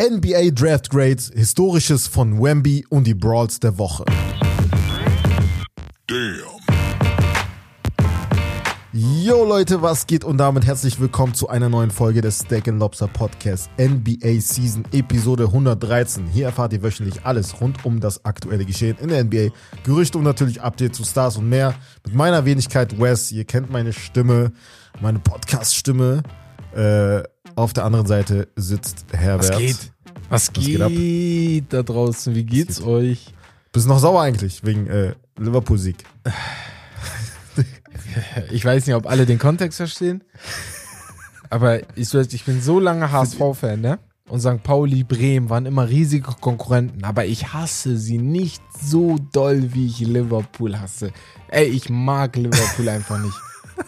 NBA Draft Grades, Historisches von Wemby und die Brawls der Woche. Damn. Yo Leute, was geht und damit herzlich willkommen zu einer neuen Folge des Steak Lobster Podcast NBA Season Episode 113. Hier erfahrt ihr wöchentlich alles rund um das aktuelle Geschehen in der NBA, Gerüchte und natürlich Updates zu Stars und mehr. Mit meiner Wenigkeit Wes, ihr kennt meine Stimme, meine Podcast-Stimme. Äh, auf der anderen Seite sitzt Herbert. Was geht? Was, geht, geht da draußen? Wie geht's geht? euch? Bist noch sauer eigentlich wegen äh, Liverpool-Sieg? ich weiß nicht, ob alle den Kontext verstehen. Aber ich, ich bin so lange HSV-Fan, ne? Und St. Pauli, Bremen waren immer riesige Konkurrenten. Aber ich hasse sie nicht so doll, wie ich Liverpool hasse. Ey, ich mag Liverpool einfach nicht.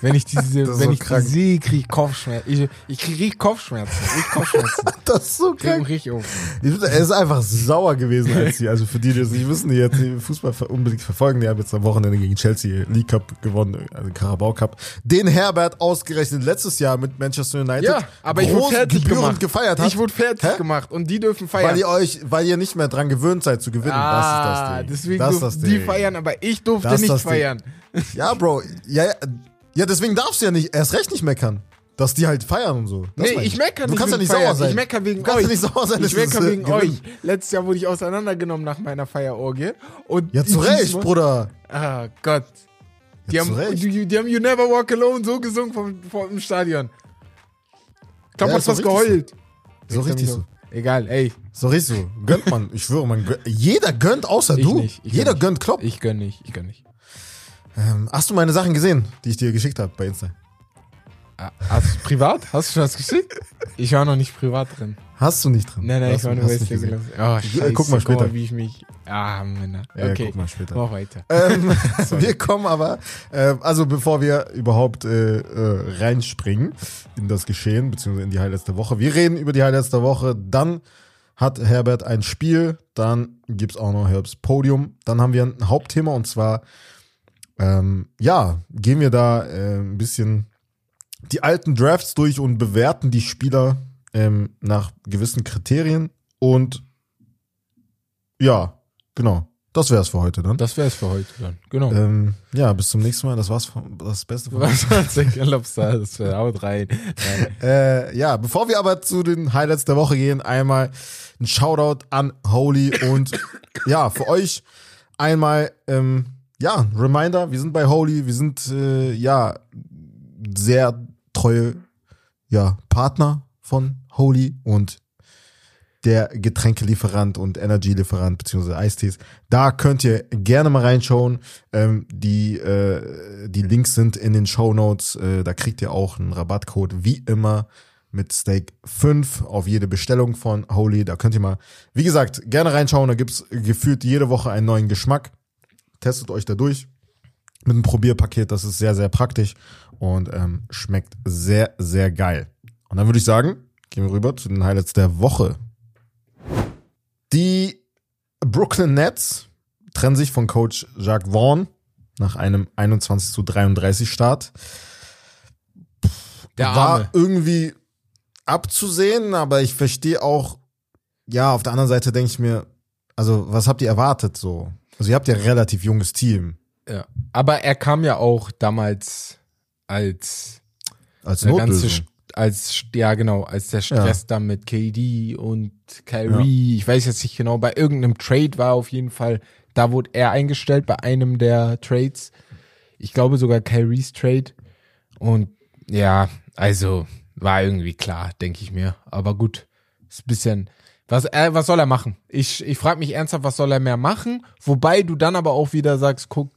Wenn ich diese, wenn so ich krank. die sehe, kriege ich Kopfschmerzen. Ich, ich kriege Kopfschmerzen. Ich Kopfschmerzen. das ist so krank. Ich auf. Er ist einfach sauer gewesen als sie. Also für die, die das nicht wissen, die jetzt den Fußball unbedingt verfolgen, die haben jetzt am Wochenende gegen Chelsea League Cup gewonnen, also Carabao Cup. Den Herbert ausgerechnet letztes Jahr mit Manchester United. Ja, aber ich wurde fertig gemacht. gefeiert hat. Ich wurde fertig Hä? gemacht und die dürfen feiern. Weil ihr euch, weil ihr nicht mehr dran gewöhnt seid zu gewinnen. Ah, das ist das Ding. Deswegen das durften die feiern, aber ich durfte das nicht feiern. Ja, Bro. Ja, ja ja, deswegen darfst du ja nicht, erst recht nicht meckern. Dass die halt feiern und so. Das nee, ich meckere nicht. Du kannst ja nicht feiern. sauer sein. Ich meckere wegen du kannst euch. Ja nicht sauer sein, ich meckere wegen gewinnen. euch. Letztes Jahr wurde ich auseinandergenommen nach meiner Feierorgie. Und ja, zu Recht, Bruder. Ah, Gott. Die ja, haben, die, die, haben You Never Walk Alone so gesungen vom, vom Stadion. Ich glaube, ja, hat was geheult. So richtig so. Egal, ey. So richtig so. Gönnt man. Ich schwöre, man gönnt. Jeder gönnt außer ich du. Nicht, Jeder gönnt Klopp. Ich gönn nicht. Ich gönn nicht. Ähm, hast du meine Sachen gesehen, die ich dir geschickt habe bei Insta? Ah, hast du privat? Hast du schon was geschickt? Ich war noch nicht privat drin. Hast du nicht drin? Nein, nein, ich war nur bei Instagram. Oh, scheiße, guck mal später. Mal, wie ich mich. Ah, Männer. Ja, okay, guck mal später. Mach weiter. Ähm, wir kommen aber, äh, also bevor wir überhaupt äh, äh, reinspringen in das Geschehen, beziehungsweise in die Highlights der Woche. Wir reden über die Highlights der Woche. Dann hat Herbert ein Spiel. Dann gibt's auch noch Herbs Podium. Dann haben wir ein Hauptthema und zwar, ähm, ja, gehen wir da äh, ein bisschen die alten Drafts durch und bewerten die Spieler ähm, nach gewissen Kriterien. Und ja, genau. Das wäre es für heute dann. Das wäre es für heute dann, genau. Ähm, ja, bis zum nächsten Mal. Das war's von, das Beste von Was Lobster? Das wäre haut rein. äh, ja, bevor wir aber zu den Highlights der Woche gehen, einmal ein Shoutout an Holy und ja, für euch einmal ähm, ja, Reminder, wir sind bei Holy, wir sind äh, ja sehr treue ja, Partner von Holy und der Getränkelieferant und Energy-Lieferant beziehungsweise Eistees. Da könnt ihr gerne mal reinschauen. Ähm, die, äh, die Links sind in den Show Notes. Äh, da kriegt ihr auch einen Rabattcode wie immer mit Steak 5 auf jede Bestellung von Holy. Da könnt ihr mal, wie gesagt, gerne reinschauen. Da gibt's gefühlt jede Woche einen neuen Geschmack. Testet euch da durch mit einem Probierpaket. Das ist sehr, sehr praktisch und ähm, schmeckt sehr, sehr geil. Und dann würde ich sagen, gehen wir rüber zu den Highlights der Woche. Die Brooklyn Nets trennen sich von Coach Jacques Vaughn nach einem 21 zu 33 Start. Der War Arme. irgendwie abzusehen, aber ich verstehe auch, ja, auf der anderen Seite denke ich mir, also was habt ihr erwartet so? Also ihr habt ja ein relativ junges Team. Ja. Aber er kam ja auch damals als Als eine ganze, als ja genau, als der Stress Ja. dann mit KD und Kyrie, ich weiß jetzt nicht genau, bei irgendeinem Trade war auf jeden Fall, da wurde er eingestellt bei einem der Trades. Ich glaube sogar Kyries Trade und ja, also war irgendwie klar, denke ich mir, aber gut, ist ein bisschen was, äh, was soll er machen? Ich, ich frage mich ernsthaft, was soll er mehr machen? Wobei du dann aber auch wieder sagst, guck,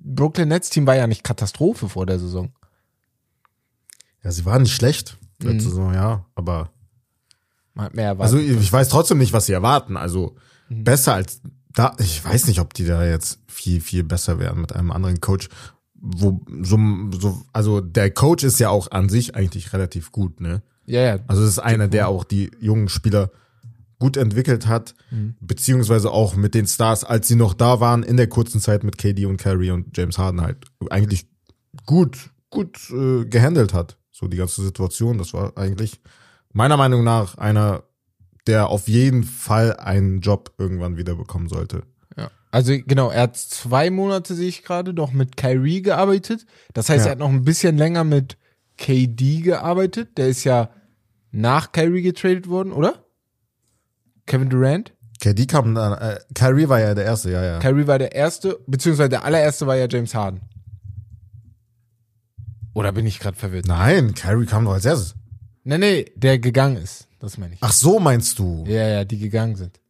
Brooklyn Nets Team war ja nicht Katastrophe vor der Saison. Ja, sie waren nicht schlecht Mhm. letzte Saison, ja, aber Man hat mehr erwartet. also ich weiß trotzdem nicht, was sie erwarten. Also Mhm. besser als da, ich weiß nicht, ob die da jetzt viel, viel besser werden mit einem anderen Coach. Wo, so, so, also der Coach ist ja auch an sich eigentlich relativ gut, ne? ja, ja. Also es ist einer, der auch die jungen Spieler gut entwickelt hat, beziehungsweise auch mit den Stars, als sie noch da waren, in der kurzen Zeit mit KD und Kyrie und James Harden halt eigentlich gut, gut äh, gehandelt hat. So die ganze Situation, das war eigentlich meiner Meinung nach einer der auf jeden Fall einen Job irgendwann wieder bekommen sollte. Ja. Also genau, er hat zwei Monate, sehe ich gerade, noch mit Kyrie gearbeitet. Das heißt, Ja. er hat noch ein bisschen länger mit KD gearbeitet. Der ist ja nach Kyrie getradet worden, oder? Kevin Durant? Okay, die kamen dann, äh, Kyrie war ja der Erste, ja, ja. Kyrie war der erste, beziehungsweise der allererste war ja James Harden. Oder bin ich gerade verwirrt? Nein, Kyrie kam doch als erstes. Nee, nee, der gegangen ist. Das meine ich. Ach so meinst du? Ja, ja, die gegangen sind.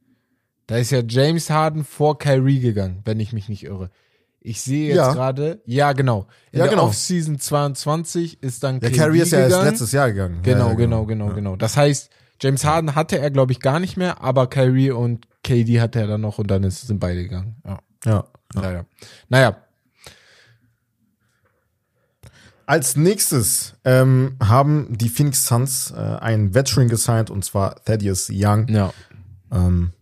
Da ist ja James Harden vor Kyrie gegangen, wenn ich mich nicht irre. Ich sehe jetzt Ja. gerade, ja genau. In Ja, der genau. Offseason 22 ist dann Der KD Kyrie ist ja erst letztes Jahr gegangen. Genau, ja, ja, genau, genau, genau. Das heißt, James Harden hatte er, glaube ich, gar nicht mehr, aber Kyrie und KD hatte er dann noch und dann ist, sind beide gegangen. Ja, Ja. leider. Naja, Als nächstes ähm, haben die Phoenix Suns äh, einen Veteran gesigned und zwar Thaddeus Young. ja. Ähm,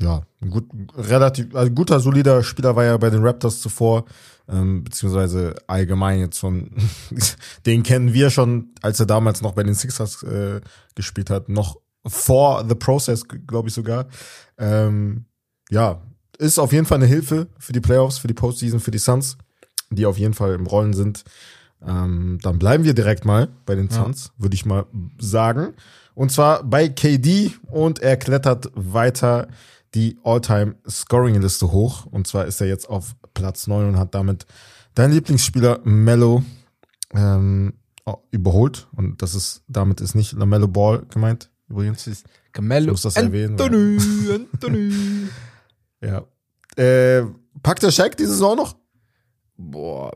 ja, ein gut, relativ, also guter, solider Spieler war er bei den Raptors zuvor, ähm, beziehungsweise allgemein jetzt schon, den kennen wir schon, als er damals noch bei den Sixers äh, gespielt hat, noch vor The Process, glaube ich sogar. Ähm, ja, ist auf jeden Fall eine Hilfe für die Playoffs, für die Postseason, für die Suns, die auf jeden Fall im Rollen sind. Ähm, dann bleiben wir direkt mal bei den Suns, würde ich mal sagen. Und zwar bei KD und er klettert weiter die All-Time-Scoring-Liste hoch. Und zwar ist er jetzt auf Platz 9 und hat damit dein Lieblingsspieler Mello ähm, überholt. Und das ist, damit ist nicht LaMelo Ball gemeint, übrigens. Das ist Carmelo Ich muss das erwähnen, Anthony, Anthony. Ja. Äh, packt der Shaq diese Saison noch? Boah,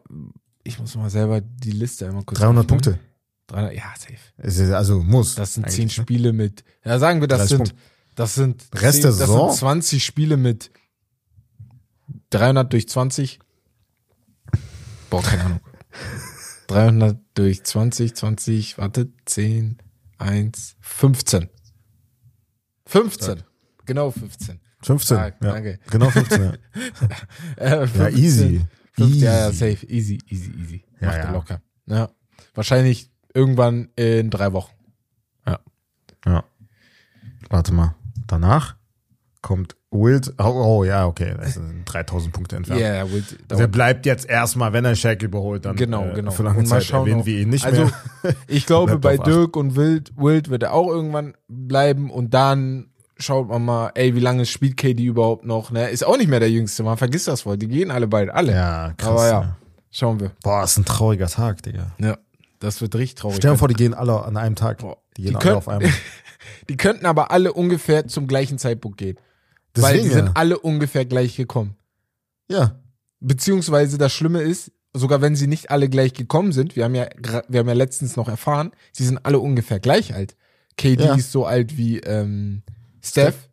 ich muss mal selber die Liste einmal kurz 300 öffnen. Punkte. 300, ja, safe. Also muss. Das sind zehn ne? Spiele mit, ja, sagen wir, das 30 sind, Punkte. Das sind, Rest 10, der das Saison? sind 20 Spiele mit 300 durch 20. Boah, keine Ahnung. 300 durch 20, 20, warte, 10, 1, 15. 15. Genau 15. 15. Stark, ja. danke. Genau 15, ja. Äh, Ja, 15. easy. 15, ja, ja, Easy. safe. Easy, easy, easy. Ja, Macht ja. locker. Ja. Wahrscheinlich irgendwann in drei Wochen. Ja. Warte mal. Danach kommt Wild. Oh, oh ja, okay. Das sind 3000 Punkte Ja, entfernt. yeah, will, Also er bleibt jetzt erstmal, wenn er Shaq überholt, dann Genau, äh, genau. für lange Und mal Zeit schauen erwähnen wir ihn nicht also, mehr. Ich glaube, bei. Dirk und Wild, Wild wird er auch irgendwann bleiben und dann schaut man mal, ey, wie lange spielt KD überhaupt noch? Ne? Ist auch nicht mehr der Jüngste, man vergisst das voll. Die gehen alle bald, alle. Ja, krass. Aber ja, ne? schauen wir. Boah, ist ein trauriger Tag, Digga. Ja, das wird richtig traurig. Stell dir vor, die gehen alle an einem Tag. Boah, Die gehen die alle auf einmal. Die könnten aber alle ungefähr zum gleichen Zeitpunkt gehen. weil Deswegen die sind ja. alle ungefähr gleich gekommen. Ja. Beziehungsweise das Schlimme ist, sogar wenn sie nicht alle gleich gekommen sind, wir haben ja, wir haben ja letztens noch erfahren, sie sind alle ungefähr gleich alt. KD Ja. ist so alt wie ähm, Steph.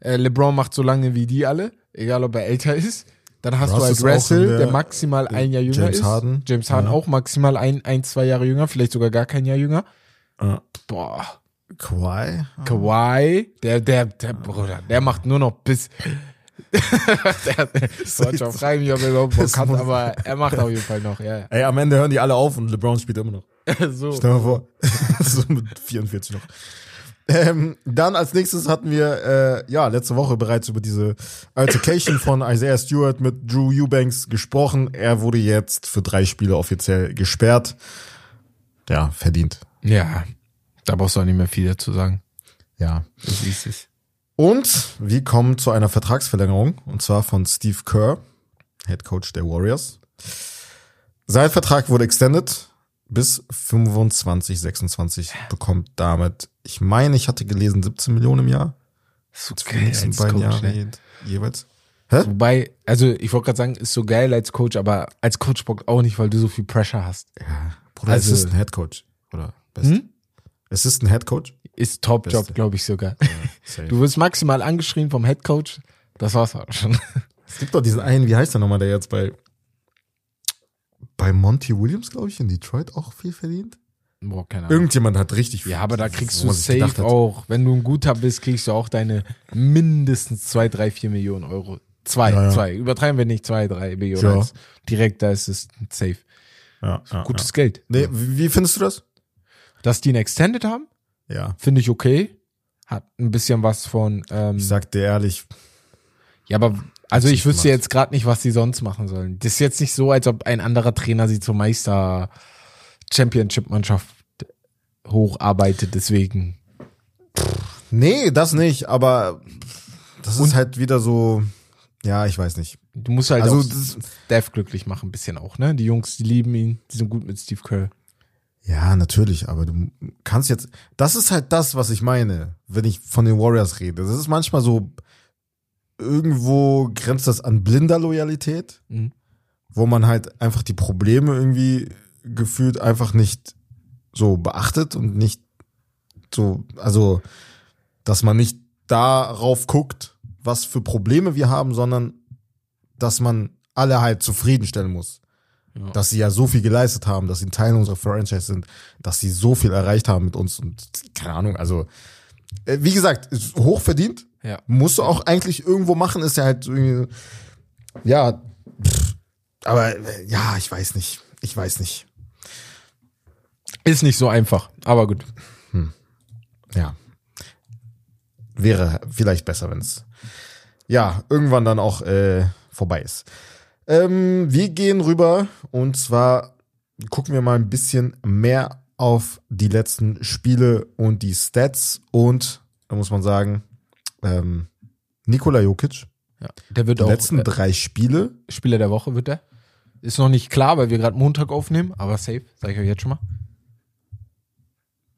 Äh, LeBron macht so lange wie die alle, egal ob er älter ist. Dann hast Russ du halt Russell, der- der, maximal ein Jahr jünger James ist. Harden. James Harden Ja. auch maximal ein, ein, zwei Jahre jünger, vielleicht sogar gar kein Jahr jünger. Äh, Boah, Kawhi? Kawhi, der, der, der Bruder, der macht nur noch bis. der, der, fragen, mich, ob er überhaupt Bock hat, aber er macht auf jeden Fall noch, ja. Ey, am Ende hören die alle auf und LeBron spielt immer noch. so. Stell dir mal vor. so mit 44 noch. Ähm, dann als nächstes hatten wir äh, ja letzte Woche bereits über diese Altercation von Isaiah Stewart mit Drew Eubanks gesprochen. Er wurde jetzt für drei Spiele offiziell gesperrt. Ja, verdient. Ja, da brauchst du auch nicht mehr viel dazu sagen. Ja. Du siehst es. Und wir kommen zu einer Vertragsverlängerung und zwar von Steve Kerr, Head Coach der Warriors. Sein Vertrag wurde extended bis 25, 26, bekommt damit, ich meine, ich hatte gelesen 17 Millionen im Jahr. So Für die nächsten beiden Jahre ne? je- jeweils. Wobei, also ich wollte gerade sagen, ist so geil als Coach, aber als Coach bockt auch nicht, weil du so viel Pressure hast. Ja, Bruder, Also- Assistant Head Coach oder best. Hm? Assistant Head Coach? Ist Top-Job, glaube ich sogar. Safe. Du wirst maximal angeschrien vom Head Coach. Das war's auch schon. Es gibt doch diesen einen, wie heißt der nochmal, der jetzt bei bei Monty Williams, glaube ich, in Detroit auch viel verdient? Boah, keine Ahnung. Irgendjemand hat richtig viel. Ja, aber da kriegst du safe auch, wenn du ein guter bist, kriegst du auch deine mindestens zwei, drei, vier Millionen Euro. Zwei, Ja, ja. zwei. Übertreiben wir nicht zwei, drei Millionen. Ja. Direkt, da ist es safe. Ja, ja, Gutes ja. Geld. Nee, wie findest du das? Dass die ihn extended haben, Ja. finde ich okay. hat ein bisschen was von. Ähm, Ich sag dir ehrlich, ja, aber also ich wüsste gemacht. jetzt gerade nicht, was sie sonst machen sollen. Das ist jetzt nicht so, als ob ein anderer Trainer sie zur Meister Championship-Mannschaft hocharbeitet. Deswegen. nee, das nicht, aber das ist halt wieder so, ja, ich weiß nicht. Du musst halt Also, auch Steph glücklich machen, ein bisschen auch, ne? Die Jungs, die lieben ihn, die sind gut mit Steve Kerr. Ja, natürlich, aber du kannst jetzt, das ist halt das, was ich meine, wenn ich von den Warriors rede. Das ist manchmal so, irgendwo grenzt das an blinder Loyalität, Mhm. wo man halt einfach die Probleme irgendwie gefühlt einfach nicht so beachtet und nicht so, also, dass man nicht darauf guckt, was für Probleme wir haben, sondern dass man alle halt zufriedenstellen muss. Ja. Dass sie ja so viel geleistet haben, dass sie ein Teil unserer Franchise sind, dass sie so viel erreicht haben mit uns und keine Ahnung, also äh, wie gesagt, ist hoch verdient, Ja. musst du auch eigentlich irgendwo machen, ist ja halt irgendwie, ja, pff, aber äh, ja, ich weiß nicht, ich weiß nicht, Ist nicht so einfach, aber gut. ja, wäre vielleicht besser, wenn es ja irgendwann dann auch äh, vorbei ist. Ähm, wir gehen rüber und zwar gucken wir mal ein bisschen mehr auf die letzten Spiele und die Stats und da muss man sagen, ähm, Nikola Jokic, Ja. Der wird die auch letzten äh, drei Spiele, Spieler der Woche, wird der. Ist noch nicht klar, weil wir gerade Montag aufnehmen, aber safe, sag ich euch jetzt schon mal.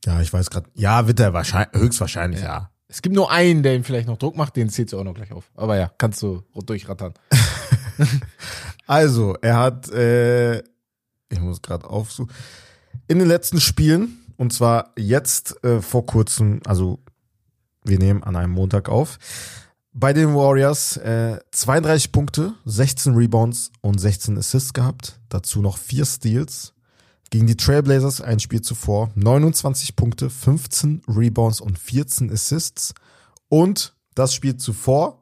ja, ich weiß gerade, ja, wird er wahrscheinlich, höchstwahrscheinlich, ja. Es gibt nur einen, der ihm vielleicht noch Druck macht, den zählt auch noch gleich auf. Aber ja, kannst du durchrattern. Also, er hat, äh, ich muss gerade aufsuchen, in den letzten Spielen, und zwar jetzt äh, vor kurzem, also wir nehmen an einem Montag auf, bei den Warriors äh, 32 Punkte, 16 Rebounds und 16 Assists gehabt, dazu noch vier Steals. Gegen die Trailblazers ein Spiel zuvor 29 Punkte, 15 Rebounds und 14 Assists. Und das Spiel zuvor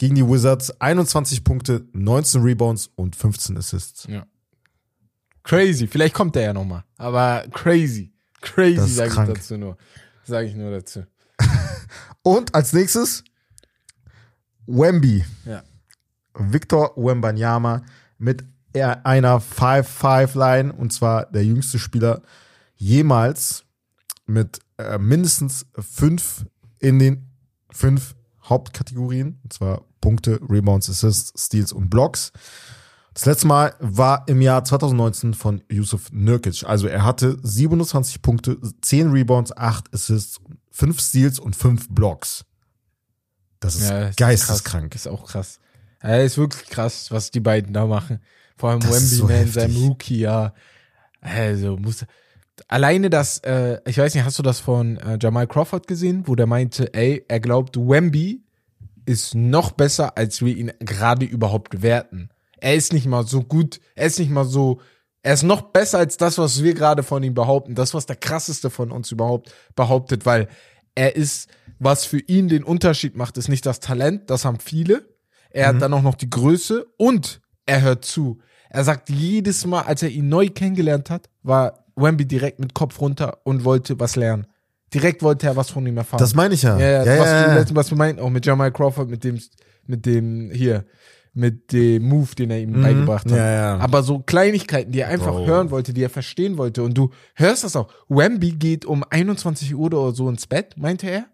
gegen die Wizards 21 Punkte, 19 Rebounds und 15 Assists. Ja. Crazy, vielleicht kommt der ja nochmal. Aber crazy. Crazy, sage ich dazu nur. Sage ich nur dazu. Und als nächstes Wemby. Ja. Victor Wembanyama mit einer 5-5-Line und zwar der jüngste Spieler jemals mit äh, mindestens fünf in den fünf Hauptkategorien, und zwar Punkte, Rebounds, Assists, Steals und Blocks. Das letzte Mal war im Jahr 2019 von Yusuf Nurkic. Also er hatte 27 Punkte, 10 Rebounds, 8 Assists, 5 Steals und 5 Blocks. Das ist Ja, das geisteskrank. Ist, auch krass. Ja, ist wirklich krass, was die beiden da machen. Vor allem Das Wemby, so man, sein heftig. Rookie-Jahr. Also muss alleine das, äh, ich weiß nicht, hast du das von äh, Jamal Crawford gesehen, wo der meinte, ey, er glaubt, Wemby ist noch besser, als wir ihn gerade überhaupt werten. Er ist nicht mal so gut, er ist nicht mal so, er ist noch besser als das, was wir gerade von ihm behaupten. Das, was der krasseste von uns überhaupt behauptet, weil er ist, was für ihn den Unterschied macht, ist nicht das Talent, das haben viele. Er hat dann auch noch die Größe und er hört zu. Er sagt jedes Mal, als er ihn neu kennengelernt hat, war Wemby direkt mit Kopf runter und wollte was lernen. Direkt wollte er was von ihm erfahren. Das meine ich ja. Ja, ja, ja, was, ja, was wir meinten, auch mit Jamal Crawford, mit dem, mit dem, hier, mit dem Move, den er ihm beigebracht hat. Mhm. Ja, ja. Aber so Kleinigkeiten, die er einfach Bro. hören wollte, die er verstehen wollte. Und du hörst das auch. Wemby geht um 21 Uhr oder so ins Bett, meinte er.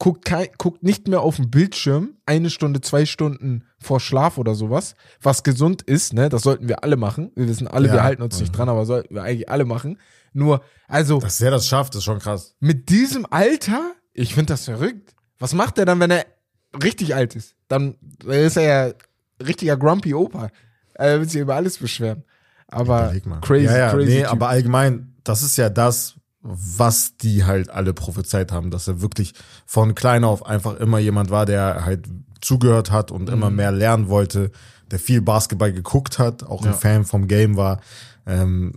Guckt, kei- guckt nicht mehr auf den Bildschirm, eine Stunde, zwei Stunden vor Schlaf oder sowas, was gesund ist, ne? Das sollten wir alle machen. Wir wissen alle, Ja. wir halten uns nicht dran, aber sollten wir eigentlich alle machen. Nur, also, Dass der das schafft, ist schon krass. mit diesem Alter, ich finde das verrückt. Was macht er dann, wenn er richtig alt ist? Dann ist er ja richtiger Grumpy Opa. Er wird sich über alles beschweren. Aber crazy, ja, ja, crazy. Nee, Typ. aber allgemein, das ist ja das, was die halt alle prophezeit haben, dass er wirklich von klein auf einfach immer jemand war, der halt zugehört hat und Mhm. immer mehr lernen wollte, der viel Basketball geguckt hat, auch ein Ja. Fan vom Game war. Ähm,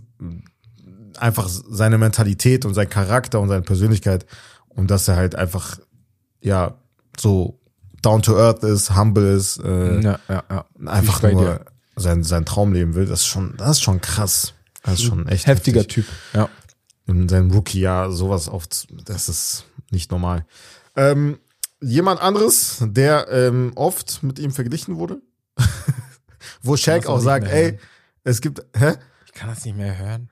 einfach seine Mentalität und sein Charakter und seine Persönlichkeit und dass er halt einfach, ja, so down to earth ist, humble ist, äh, ja, ja, einfach nur sein, sein Traum leben will, das ist schon, das ist schon krass. Das ist schon echt Heftiger heftig. Typ. Ja. In seinem Rookie-Jahr sowas auf, das ist nicht normal. Ähm, jemand anderes, der ähm, oft mit ihm verglichen wurde, wo Shaq auch sagt, ey, hören. es gibt, hä? Ich kann das nicht mehr hören.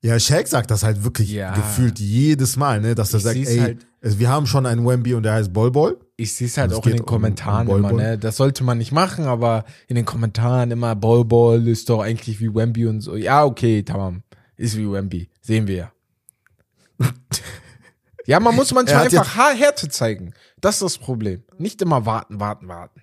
Ja, Shaq sagt das halt wirklich Ja. gefühlt jedes Mal, ne, dass er Ich sagt, ey, halt- wir haben schon einen Wemby und der heißt Bol Bol. Ich sehe es halt auch in den um- Kommentaren um Ball immer, ne? Das sollte man nicht machen, aber in den Kommentaren immer Ball Ball ist doch eigentlich wie Wemby und so. Ja, okay, tamam. Ist wie Wemby. Sehen wir ja. Ja, man muss manchmal einfach Härte zeigen. Das ist das Problem. Nicht immer warten, warten, warten.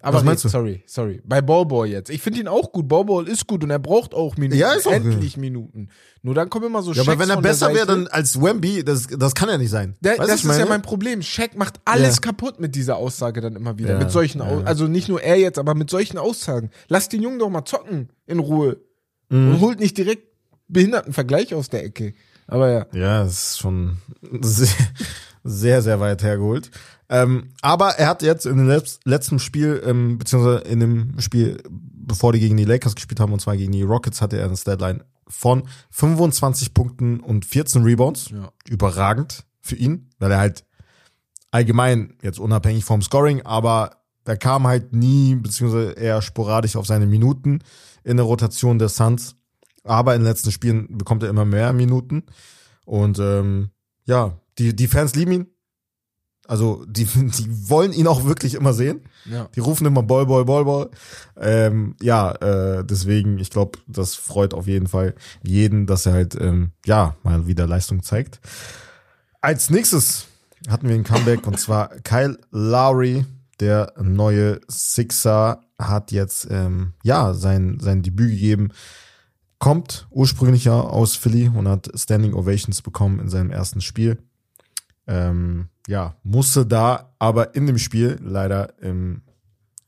Aber Was meinst red, du? sorry, sorry. Bei Ball jetzt. Ich finde ihn auch gut. Ball ist gut und er braucht auch Minuten. Ja, ist auch Endlich Minuten. Nur dann kommen immer so Ja, aber Schecks wenn er besser wäre dann als Wemby, das, das kann ja nicht sein. Du, das ist ja meine? mein Problem. Shaq macht alles Ja. kaputt mit dieser Aussage dann immer wieder. Ja, mit solchen, ja. Also nicht nur er jetzt, aber mit solchen Aussagen. Lass den Jungen doch mal zocken in Ruhe Mhm. und holt nicht direkt behinderten Vergleich aus der Ecke. Aber ja. Ja, das ist schon sehr, sehr, sehr weit hergeholt. Ähm, aber er hat jetzt in dem letz- letzten Spiel, ähm, beziehungsweise in dem Spiel, bevor die gegen die Lakers gespielt haben, und zwar gegen die Rockets, hatte er eine Deadline von 25 Punkten und 14 Rebounds. Ja. Überragend für ihn, weil er halt allgemein, jetzt unabhängig vom Scoring, aber er kam halt nie, beziehungsweise eher sporadisch auf seine Minuten in der Rotation der Suns. Aber in den letzten Spielen bekommt er immer mehr Minuten. Und ähm, ja, die, die Fans lieben ihn. Also die, die wollen ihn auch wirklich immer sehen. ja. Die rufen immer Ball, Ball, Ball, Ball. Ähm, ja, äh, deswegen, ich glaube, das freut auf jeden Fall jeden, dass er halt, ähm, ja, mal wieder Leistung zeigt. Als nächstes hatten wir ein Comeback und zwar Kyle Lowry, der neue Sixer, hat jetzt, ähm, ja, sein, sein Debüt gegeben. Kommt ursprünglich ja aus Philly und hat Standing Ovations bekommen in seinem ersten Spiel. Ähm, ja, musste da aber in dem Spiel leider ähm,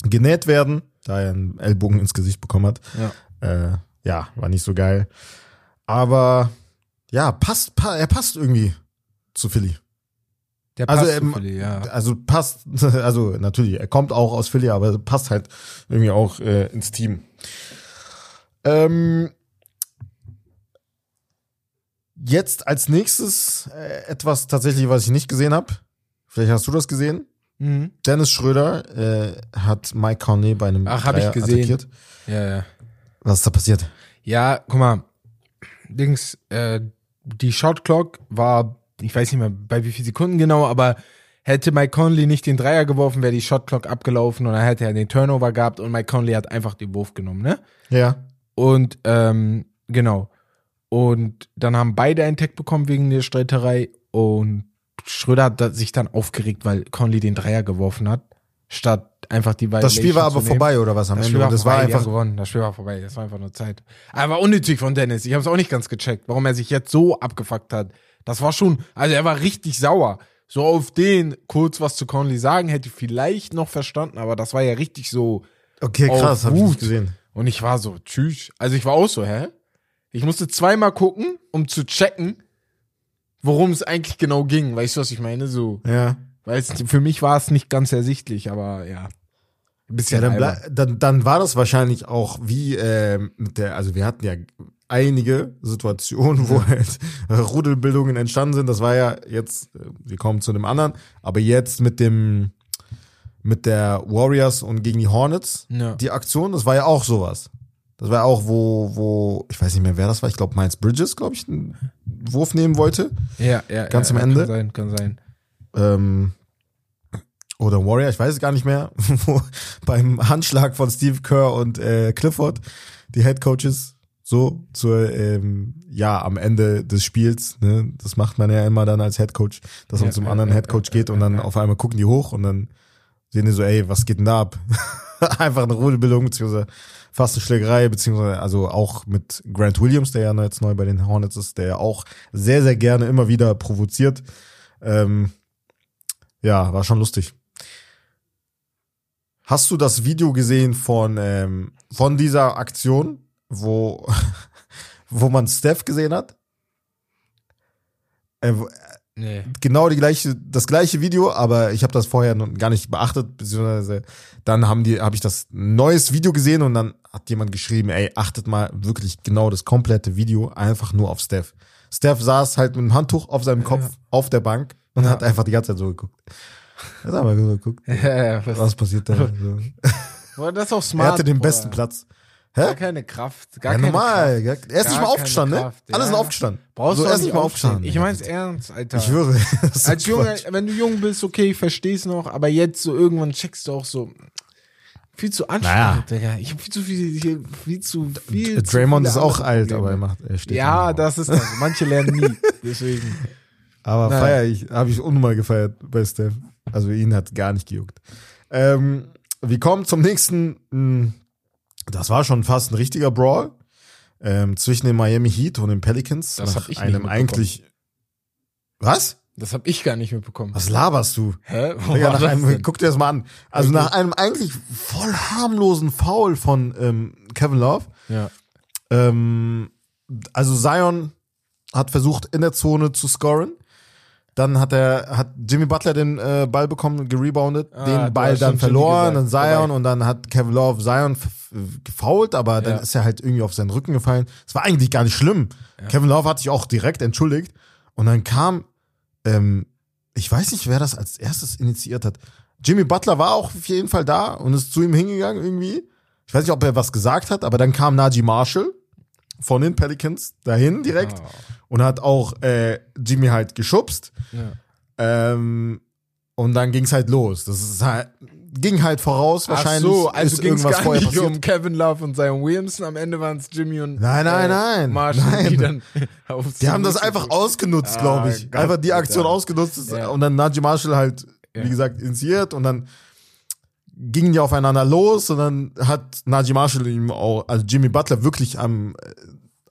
genäht werden, da er einen Ellbogen ins Gesicht bekommen hat. Ja. Äh, ja, war nicht so geil. Aber ja, passt, pa er passt irgendwie zu Philly. Der Also, passt ähm, zu Philly, ja. Also passt, also natürlich, er kommt auch aus Philly, aber passt halt irgendwie auch äh, ins Team. Ähm, jetzt als nächstes äh, etwas tatsächlich, was ich nicht gesehen habe. Vielleicht hast du das gesehen. Mhm. Dennis Schröder äh, hat Mike Conley bei einem Ach, hab ich gesehen. attackiert. Ja, ja. Was ist da passiert? Ja, guck mal. Dings, äh, die Shot Clock war, ich weiß nicht mehr bei wie vielen Sekunden genau, aber hätte Mike Conley nicht den Dreier geworfen, wäre die Shot Clock abgelaufen und dann hätte er den Turnover gehabt und Mike Conley hat einfach den Wurf genommen, ne? Ja. Und ähm, genau. Und dann haben beide einen Tag bekommen wegen der Streiterei und Schröder hat sich dann aufgeregt, weil Conley den Dreier geworfen hat, statt einfach die Das Spiel war aber vorbei, oder was am das Ende? Spiel war das vorbei, war einfach. gewonnen. Das Spiel war vorbei. Das war einfach nur Zeit. Aber unnötig von Dennis. Ich habe es auch nicht ganz gecheckt, warum er sich jetzt so abgefuckt hat. Das war schon, also er war richtig sauer. So auf den kurz was zu Conley sagen, hätte ich vielleicht noch verstanden, aber das war ja richtig so. Okay, krass, hab ich nicht gesehen. Und ich war so, tschüss. Also ich war auch so, hä? Ich musste zweimal gucken, um zu checken, worum es eigentlich genau ging. Weißt du, was ich meine? So, Ja. weil es, für mich war es nicht ganz ersichtlich, aber ja. Ein Ja, dann, dann, dann war das wahrscheinlich auch wie ähm, mit der, also wir hatten ja einige Situationen, wo halt Rudelbildungen entstanden sind. Das war ja jetzt, äh, wir kommen zu einem anderen, aber jetzt mit dem, mit der Warriors und gegen die Hornets, Ja. die Aktion, das war ja auch sowas. Das war auch, wo, wo, ich weiß nicht mehr, wer das war, ich glaube Miles Bridges, glaube ich, einen Wurf nehmen wollte. Ja, ja. Ganz ja, am Ende? Kann sein, kann sein. ähm, oder Warrior, ich weiß es gar nicht mehr, wo beim Handschlag von Steve Kerr und äh, Clifford, die Head Coaches, so zur, ähm, ja, am Ende des Spiels, ne, das macht man ja immer dann als Head Coach, dass man Ja, zum anderen ja, Head Coach ja, geht ja, und dann auf einmal gucken die hoch und dann sehen die so, ey, was geht denn da ab? Einfach eine Rudelbildung, beziehungsweise fast eine Schlägerei, beziehungsweise also auch mit Grant Williams, der ja jetzt neu bei den Hornets ist, der ja auch sehr, sehr gerne immer wieder provoziert. Ähm, ja, war schon lustig. Hast du das Video gesehen von, ähm, von dieser Aktion, wo, wo man Steph gesehen hat? Nee. genau die gleiche, das gleiche Video, aber ich habe das vorher noch gar nicht beachtet, beziehungsweise dann haben die, habe ich das neues Video gesehen und dann hat jemand geschrieben, ey, achtet mal wirklich genau das komplette Video einfach nur auf Steph. Steph saß halt mit dem Handtuch auf seinem Kopf Ja. auf der Bank Und Ja. hat einfach die ganze Zeit so geguckt. Er hat einfach so geguckt. Ja, was, Was passiert da? So. Das ist auch smart. Er hatte den Bruder. besten Platz. Gar Hä? keine Kraft. Gar Ja, keine normal. Kraft. Ja, Er ist nicht Gar mal aufgestanden, ne? Kraft, Alle sind ja. aufgestanden. Brauchst so, du er ist nicht mal aufgestanden. Ich mein's ernst, Alter. Ich schwöre. ist Als Junge, wenn du jung bist, okay, ich versteh's noch, aber jetzt so irgendwann checkst du auch so viel zu anstrengend, Digga. Ich hab viel zu viel, viel, viel zu viel. Draymond ist auch alt, Probleme. aber er macht, er steht Ja, das ist das. Manche lernen nie. Deswegen. Aber Naja. feier ich, habe ich unnormal gefeiert bei Steph. Also ihn hat gar nicht gejuckt. Ähm, wir kommen zum nächsten. Das war schon fast ein richtiger Brawl ähm, zwischen dem Miami Heat und den Pelicans. Das nach hab ich nicht einem mitbekommen. eigentlich. Was? Das hab ich gar nicht mitbekommen. Was laberst du? Hä? Digga, nach einem, denn? guck dir das mal an. Also nach einem eigentlich voll harmlosen Foul von ähm, Kevin Love. Ja. Ähm, also Zion hat versucht, in der Zone zu scoren. Dann hat er, hat Jimmy Butler den äh, Ball bekommen, gereboundet, Ah, den Ball dann verloren, dann Zion und dann hat Kevin Love Zion gefoult, aber dann Ja. ist er halt irgendwie auf seinen Rücken gefallen. Es war eigentlich gar nicht schlimm. Kevin Love hat sich auch direkt entschuldigt und dann kam, ähm, ich weiß nicht, wer das als erstes initiiert hat. Jimmy Butler war auch auf jeden Fall da und ist zu ihm hingegangen irgendwie. Ich weiß nicht, ob er was gesagt hat, aber dann kam Najee Marshall von den Pelicans dahin direkt Ah. und hat auch äh, Jimmy halt geschubst. Ja. Ähm, und dann ging's halt los. Das ist halt, ging halt voraus wahrscheinlich. Ach so, also ging's irgendwas gar nicht passiert. um Kevin Love und Zion Williamson. Am Ende waren es Jimmy und Nein, nein, nein. Marshall, Nein. die dann auf Die haben das einfach ausgenutzt, Ah, glaube ich. Gott, einfach die Aktion Alter. ausgenutzt Ja. und dann Najee Marshall halt, wie Ja. gesagt, initiiert und dann gingen die aufeinander los und dann hat Najee Marshall ihm auch, also Jimmy Butler wirklich am, äh,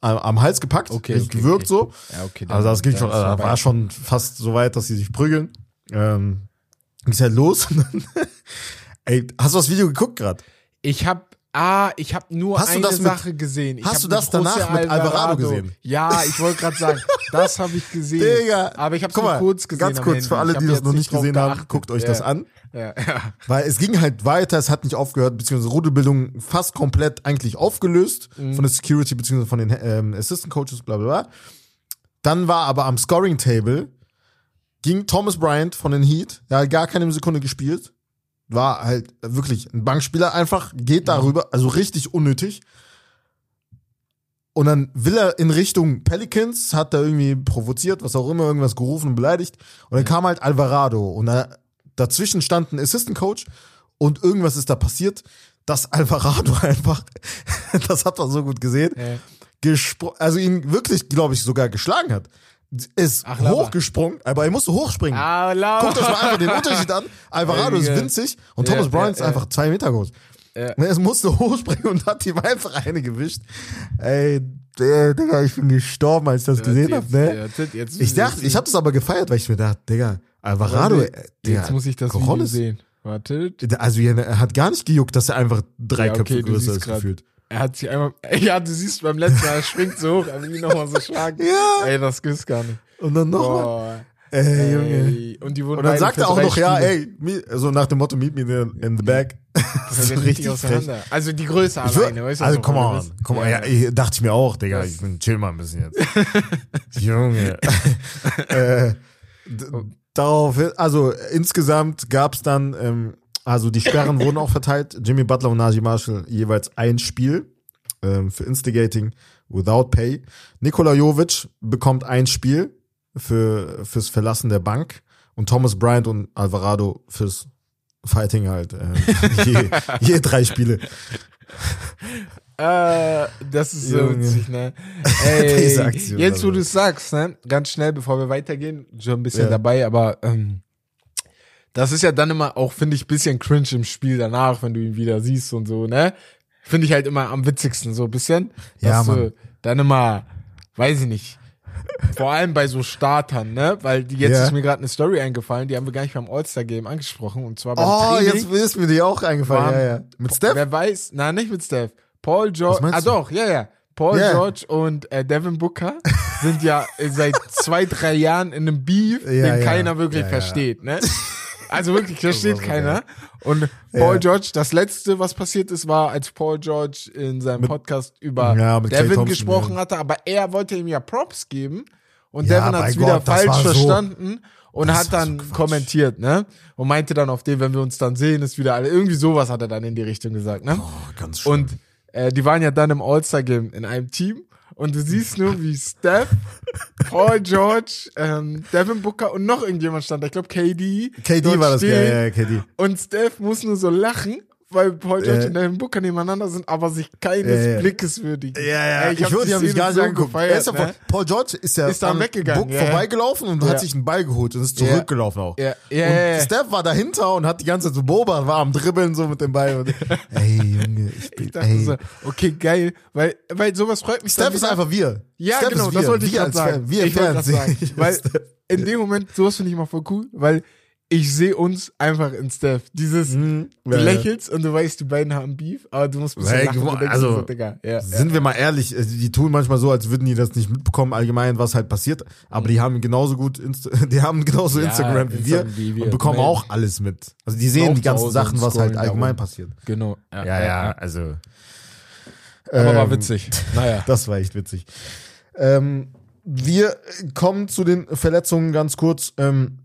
am, am Hals gepackt, Okay, okay, gewürgt okay. so. Ja, okay. Also das ging schon, also, war schon fast so weit, dass sie sich prügeln. Ähm, ging's halt los und dann, ey, hast du das Video geguckt gerade? Ich habe Ah, ich habe nur Hast du eine das mit- Sache gesehen. Ich hast du das danach mit Alvarado gesehen? Ja, ich wollte gerade sagen, das habe ich gesehen. Digga, aber ich habe es nur kurz gesehen. Ganz kurz für alle, die das noch nicht gesehen haben, geachtet. guckt euch ja. das an. Ja, ja. Weil es ging halt weiter, es hat nicht aufgehört, beziehungsweise Rudelbildung fast komplett eigentlich aufgelöst Mhm. von der Security, beziehungsweise von den ähm, Assistant Coaches, bla bla bla. Dann war aber am Scoring Table, ging Thomas Bryant von den Heat, der hat gar keine Sekunde gespielt, war halt wirklich ein Bankspieler einfach, geht darüber, also richtig unnötig. Und dann will er in Richtung Pelicans, hat er irgendwie provoziert, was auch immer, irgendwas gerufen und beleidigt. Und dann kam halt Alvarado und da, dazwischen stand ein Assistant Coach und irgendwas ist da passiert, dass Alvarado einfach, das hat man so gut gesehen, Ja. also ihn wirklich, glaube ich, sogar geschlagen hat. Ist Ach, hochgesprungen, aber er musste hochspringen. Ah. Guckt euch mal einfach den Unterschied an. Alvarado ist Ja. winzig und Ja, Thomas Bryant ist ja, ja. einfach zwei Meter groß. Ja. Und Er musste hochspringen und hat ihm einfach eine gewischt. Ey, der, Digga, ich bin gestorben, als ich das gesehen habe, ne? ja, Ich dachte, ich habe das aber gefeiert, weil ich mir dachte, Digga, Alvarado, Warte, äh, Digga, Jetzt muss ich das Video sehen. Warte. Also er hat gar nicht gejuckt, dass er einfach drei Ja, okay, Köpfe größer ist grad. gefühlt. Er hat sie einmal. Ja, du siehst beim letzten Mal, er schwingt so hoch, aber ihn nochmal so schlagen. Ja. Ey, das gibt's gar nicht. Und dann nochmal. Ey, Junge. Ey. Und die wurden Und dann sagt er auch noch, ja, Spiele. ey, me, so nach dem Motto, meet me in, the back. Das ist so richtig auseinander. Also die Größe alleine, weißt du? also, come on. Ja, ich, dachte ich mir auch, Digga, ich bin chill mal ein bisschen jetzt. Junge. äh, darauf, also insgesamt gab's dann, ähm, also die Sperren wurden auch verteilt. Jimmy Butler und Najee Marshall jeweils ein Spiel ähm, für Instigating without pay. Nikola Jovic bekommt ein Spiel für fürs Verlassen der Bank und Thomas Bryant und Alvarado fürs Fighting halt. Ähm, je, je drei Spiele. Äh, das ist so Junge. witzig, ne? Ey, jetzt, wo also. du es sagst, ne? Ganz schnell, bevor wir weitergehen, schon ein bisschen Ja. dabei, aber ähm, das ist ja dann immer auch, finde ich, ein bisschen cringe im Spiel danach, wenn du ihn wieder siehst und so, ne? Finde ich halt immer am witzigsten, so ein bisschen. Ja, Mann. dann immer, weiß ich nicht, vor allem bei so Startern, ne? Weil die, jetzt Ja. ist mir gerade eine Story eingefallen, die haben wir gar nicht beim All-Star-Game angesprochen, und zwar beim Oh, Training. jetzt ist mir die auch eingefallen. Waren- Ja, ja. Mit Steph? Wer weiß, na nicht mit Steph. Paul George, ah du? doch, ja, ja. Paul Ja. George und äh, Devin Booker sind ja seit zwei, drei Jahren in einem Beef, Ja, den ja. keiner wirklich ja. versteht, ne? Also wirklich, war so keiner. Und Paul Ja. George, das letzte, was passiert ist, war, als Paul George in seinem Mit- Podcast über Ja, Devin Thompson, gesprochen ja. hatte, aber er wollte ihm ja Props geben und Ja, Devin hat es wieder Gott, falsch war so- verstanden und Das hat dann so kommentiert, ne? Und meinte dann auf dem, wenn wir uns dann sehen, ist wieder alle. Irgendwie sowas hat er dann in die Richtung gesagt, ne? Oh, ganz schön. Und äh, die waren ja dann im All-Star-Game in einem Team. Und du siehst nur, wie Steph, Paul George, ähm, Devin Booker und noch irgendjemand stand. Ich glaube, KD. KD war das, ja, ja, KD. Und Steph muss nur so lachen, weil Paul George Äh. Booker nebeneinander sind, aber sich keines ja. Blickes würdigen. Ja, ja, Ey, ich, würde, die haben gar nicht angeguckt. gefeiert, Er ist ja ne? von, Paul George ist ja Ist dann an weggegangen, Book ja, vorbeigelaufen und Ja. hat sich einen Ball geholt und ist Ja. zurückgelaufen auch. Ja, ja, und ja, ja. Steph war dahinter und hat die ganze Zeit so beobachtet, war am Dribbeln so mit dem Ball. Und, ey, Junge, ich bin, Ich dachte ey. so, okay, geil, weil, weil sowas freut mich Steph ist einfach wir. Ja, Steph genau, das wollte ich gerade sagen. Fan, wir ich Fans. sagen, weil in dem Moment, sowas finde ich immer voll cool, weil ich sehe uns einfach in Steph. Dieses, Mhm. du Ja, ja. lächelst und du weißt, die beiden haben Beef, aber du musst ein bisschen Hey, lachen. denkst also, so, Digga, ja, ja. Sind wir mal ehrlich, äh, die tun manchmal so, als würden die das nicht mitbekommen, allgemein, was halt passiert. Aber die haben genauso gut, Insta die haben genauso Ja, Instagram wie wir, wie wir. und bekommen Melden. auch alles mit. Also die sehen Auch die ganzen Sachen, was halt allgemein darum. passiert. Genau. also. Aber war ähm, witzig. Naja. Das war echt witzig. Ähm, wir kommen zu den Verletzungen ganz kurz. Ähm,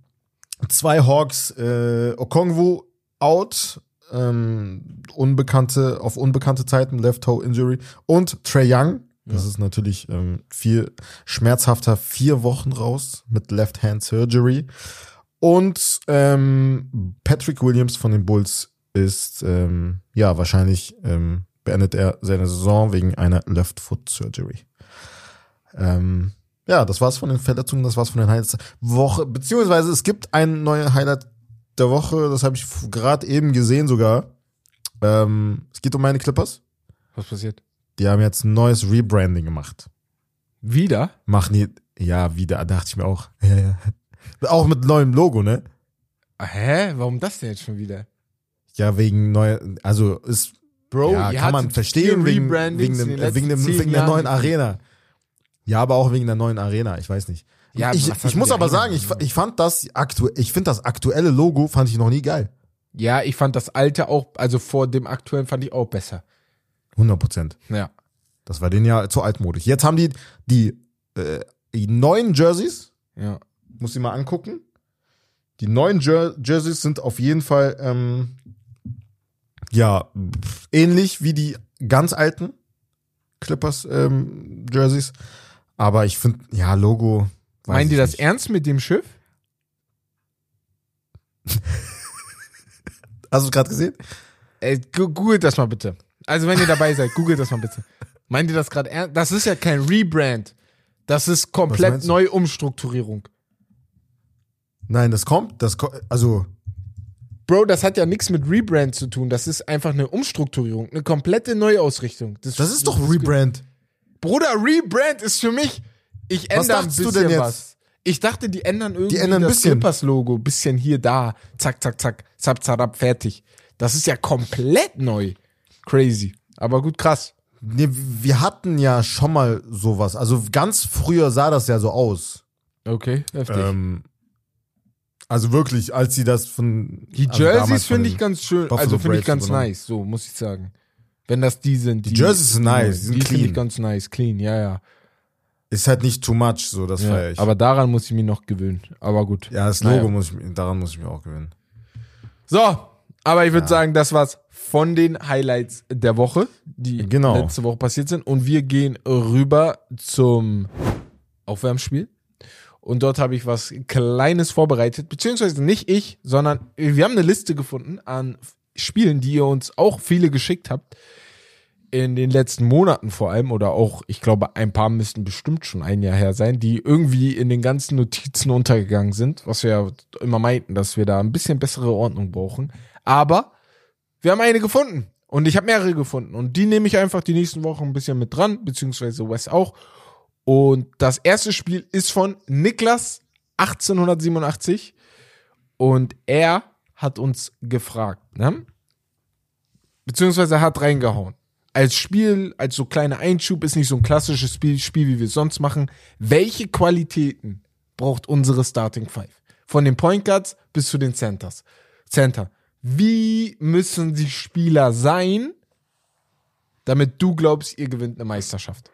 zwei Hawks, äh, Okongwu out, ähm, unbekannte, auf unbekannte Zeiten, Left Toe Injury und Trey Young. Das ist natürlich ähm, viel schmerzhafter, vier Wochen raus mit Left Hand Surgery. Und ähm, Patrick Williams von den Bulls ist ähm, ja wahrscheinlich ähm, beendet er seine Saison wegen einer Left Foot Surgery. Ähm, ja, das war's von den Verletzungen, das war's von den Highlights der Woche. Beziehungsweise es gibt ein neues Highlight der Woche, das habe ich gerade eben gesehen sogar. Ähm, es geht um meine Clippers. Was passiert? Die haben jetzt ein neues Rebranding gemacht. Wieder? Machen die, ja, wieder, dachte ich mir auch. Ja, ja. Auch mit neuem Logo, ne? Hä? Warum das denn jetzt schon wieder? Ja, wegen neu, also ist, Bro, ja, kann man verstehen, wegen, wegen, dem, wegen, dem, wegen der neuen Arena. Ja, aber auch wegen der neuen Arena, ich weiß nicht. Ja, ich, ich muss aber Arena sagen, ich, ich fand das aktuell, ich finde das aktuelle Logo fand ich noch nie geil. Ja, ich fand das alte auch, also vor dem aktuellen fand ich auch besser. 100 Prozent. Ja. Das war denen ja zu altmodisch. Jetzt haben die die, äh, die neuen Jerseys, Ja. muss ich mal angucken. Die neuen Jer Jerseys sind auf jeden Fall ähm, ja ähnlich wie die ganz alten Clippers ähm, Jerseys. Aber ich finde, ja, Logo. Meinen die das nicht. ernst mit dem Schiff? Hast du es gerade gesehen? Ey, googelt das mal bitte. Also wenn ihr dabei seid, googelt das mal bitte. Meint ihr das gerade ernst? Das ist ja kein Rebrand. Das ist komplett meinst du? neue Umstrukturierung. Nein, das kommt, das kommt, also Bro, das hat ja nichts mit Rebrand zu tun. Das ist einfach eine Umstrukturierung, eine komplette Neuausrichtung. das ist doch Rebrand. Bruder, Rebrand ist für mich, ich Was ändere ein dachtest du bisschen denn jetzt? was. Ich dachte, die ändern irgendwie ändern ein das bisschen. Clippers-Logo. Bisschen hier, da. Zack, zack, zack. Zap, zarab, fertig. Das ist ja komplett neu. Crazy. Aber gut, krass. Nee, wir hatten ja schon mal sowas. Also ganz früher sah das ja so aus. Okay, heftig. Ähm, also wirklich, als sie das von. die also Jerseys finde ich ganz schön. Buffalo also finde ich ganz nice, so muss ich sagen. Wenn das die sind. Die Jerseys sind nice, die sind Die finde ich clean. ganz nice, clean, ja, ja. Ist halt nicht too much, so, das ja feier ich. aber daran muss ich mich noch gewöhnen. Aber gut. ja, das Naja. Logo muss ich, mir- daran muss ich mir auch gewöhnen. So, aber ich würde sagen, das war's von den Highlights der Woche, die Genau. letzte Woche passiert sind. Und wir gehen rüber zum Aufwärmspiel. Und dort habe ich was Kleines vorbereitet, beziehungsweise nicht ich, sondern wir haben eine Liste gefunden an Spielen, die ihr uns auch viele geschickt habt. In den letzten Monaten vor allem, oder auch, ich glaube, ein paar müssten bestimmt schon ein Jahr her sein, die irgendwie in den ganzen Notizen untergegangen sind, was wir ja immer meinten, dass wir da ein bisschen bessere Ordnung brauchen. Aber wir haben eine gefunden. Und ich habe mehrere gefunden. Und die nehme ich einfach die nächsten Wochen ein bisschen mit dran, beziehungsweise Wes auch. Und das erste Spiel ist von Niklas 1887. Und er hat uns gefragt, ne? Beziehungsweise hat reingehauen. Als Spiel, als so kleiner Einschub, ist nicht so ein klassisches Spiel, Spiel wie wir es sonst machen. Welche Qualitäten braucht unsere Starting Five? Von den Point Guards bis zu den Centers. Center. Wie müssen die Spieler sein, damit du glaubst, ihr gewinnt eine Meisterschaft?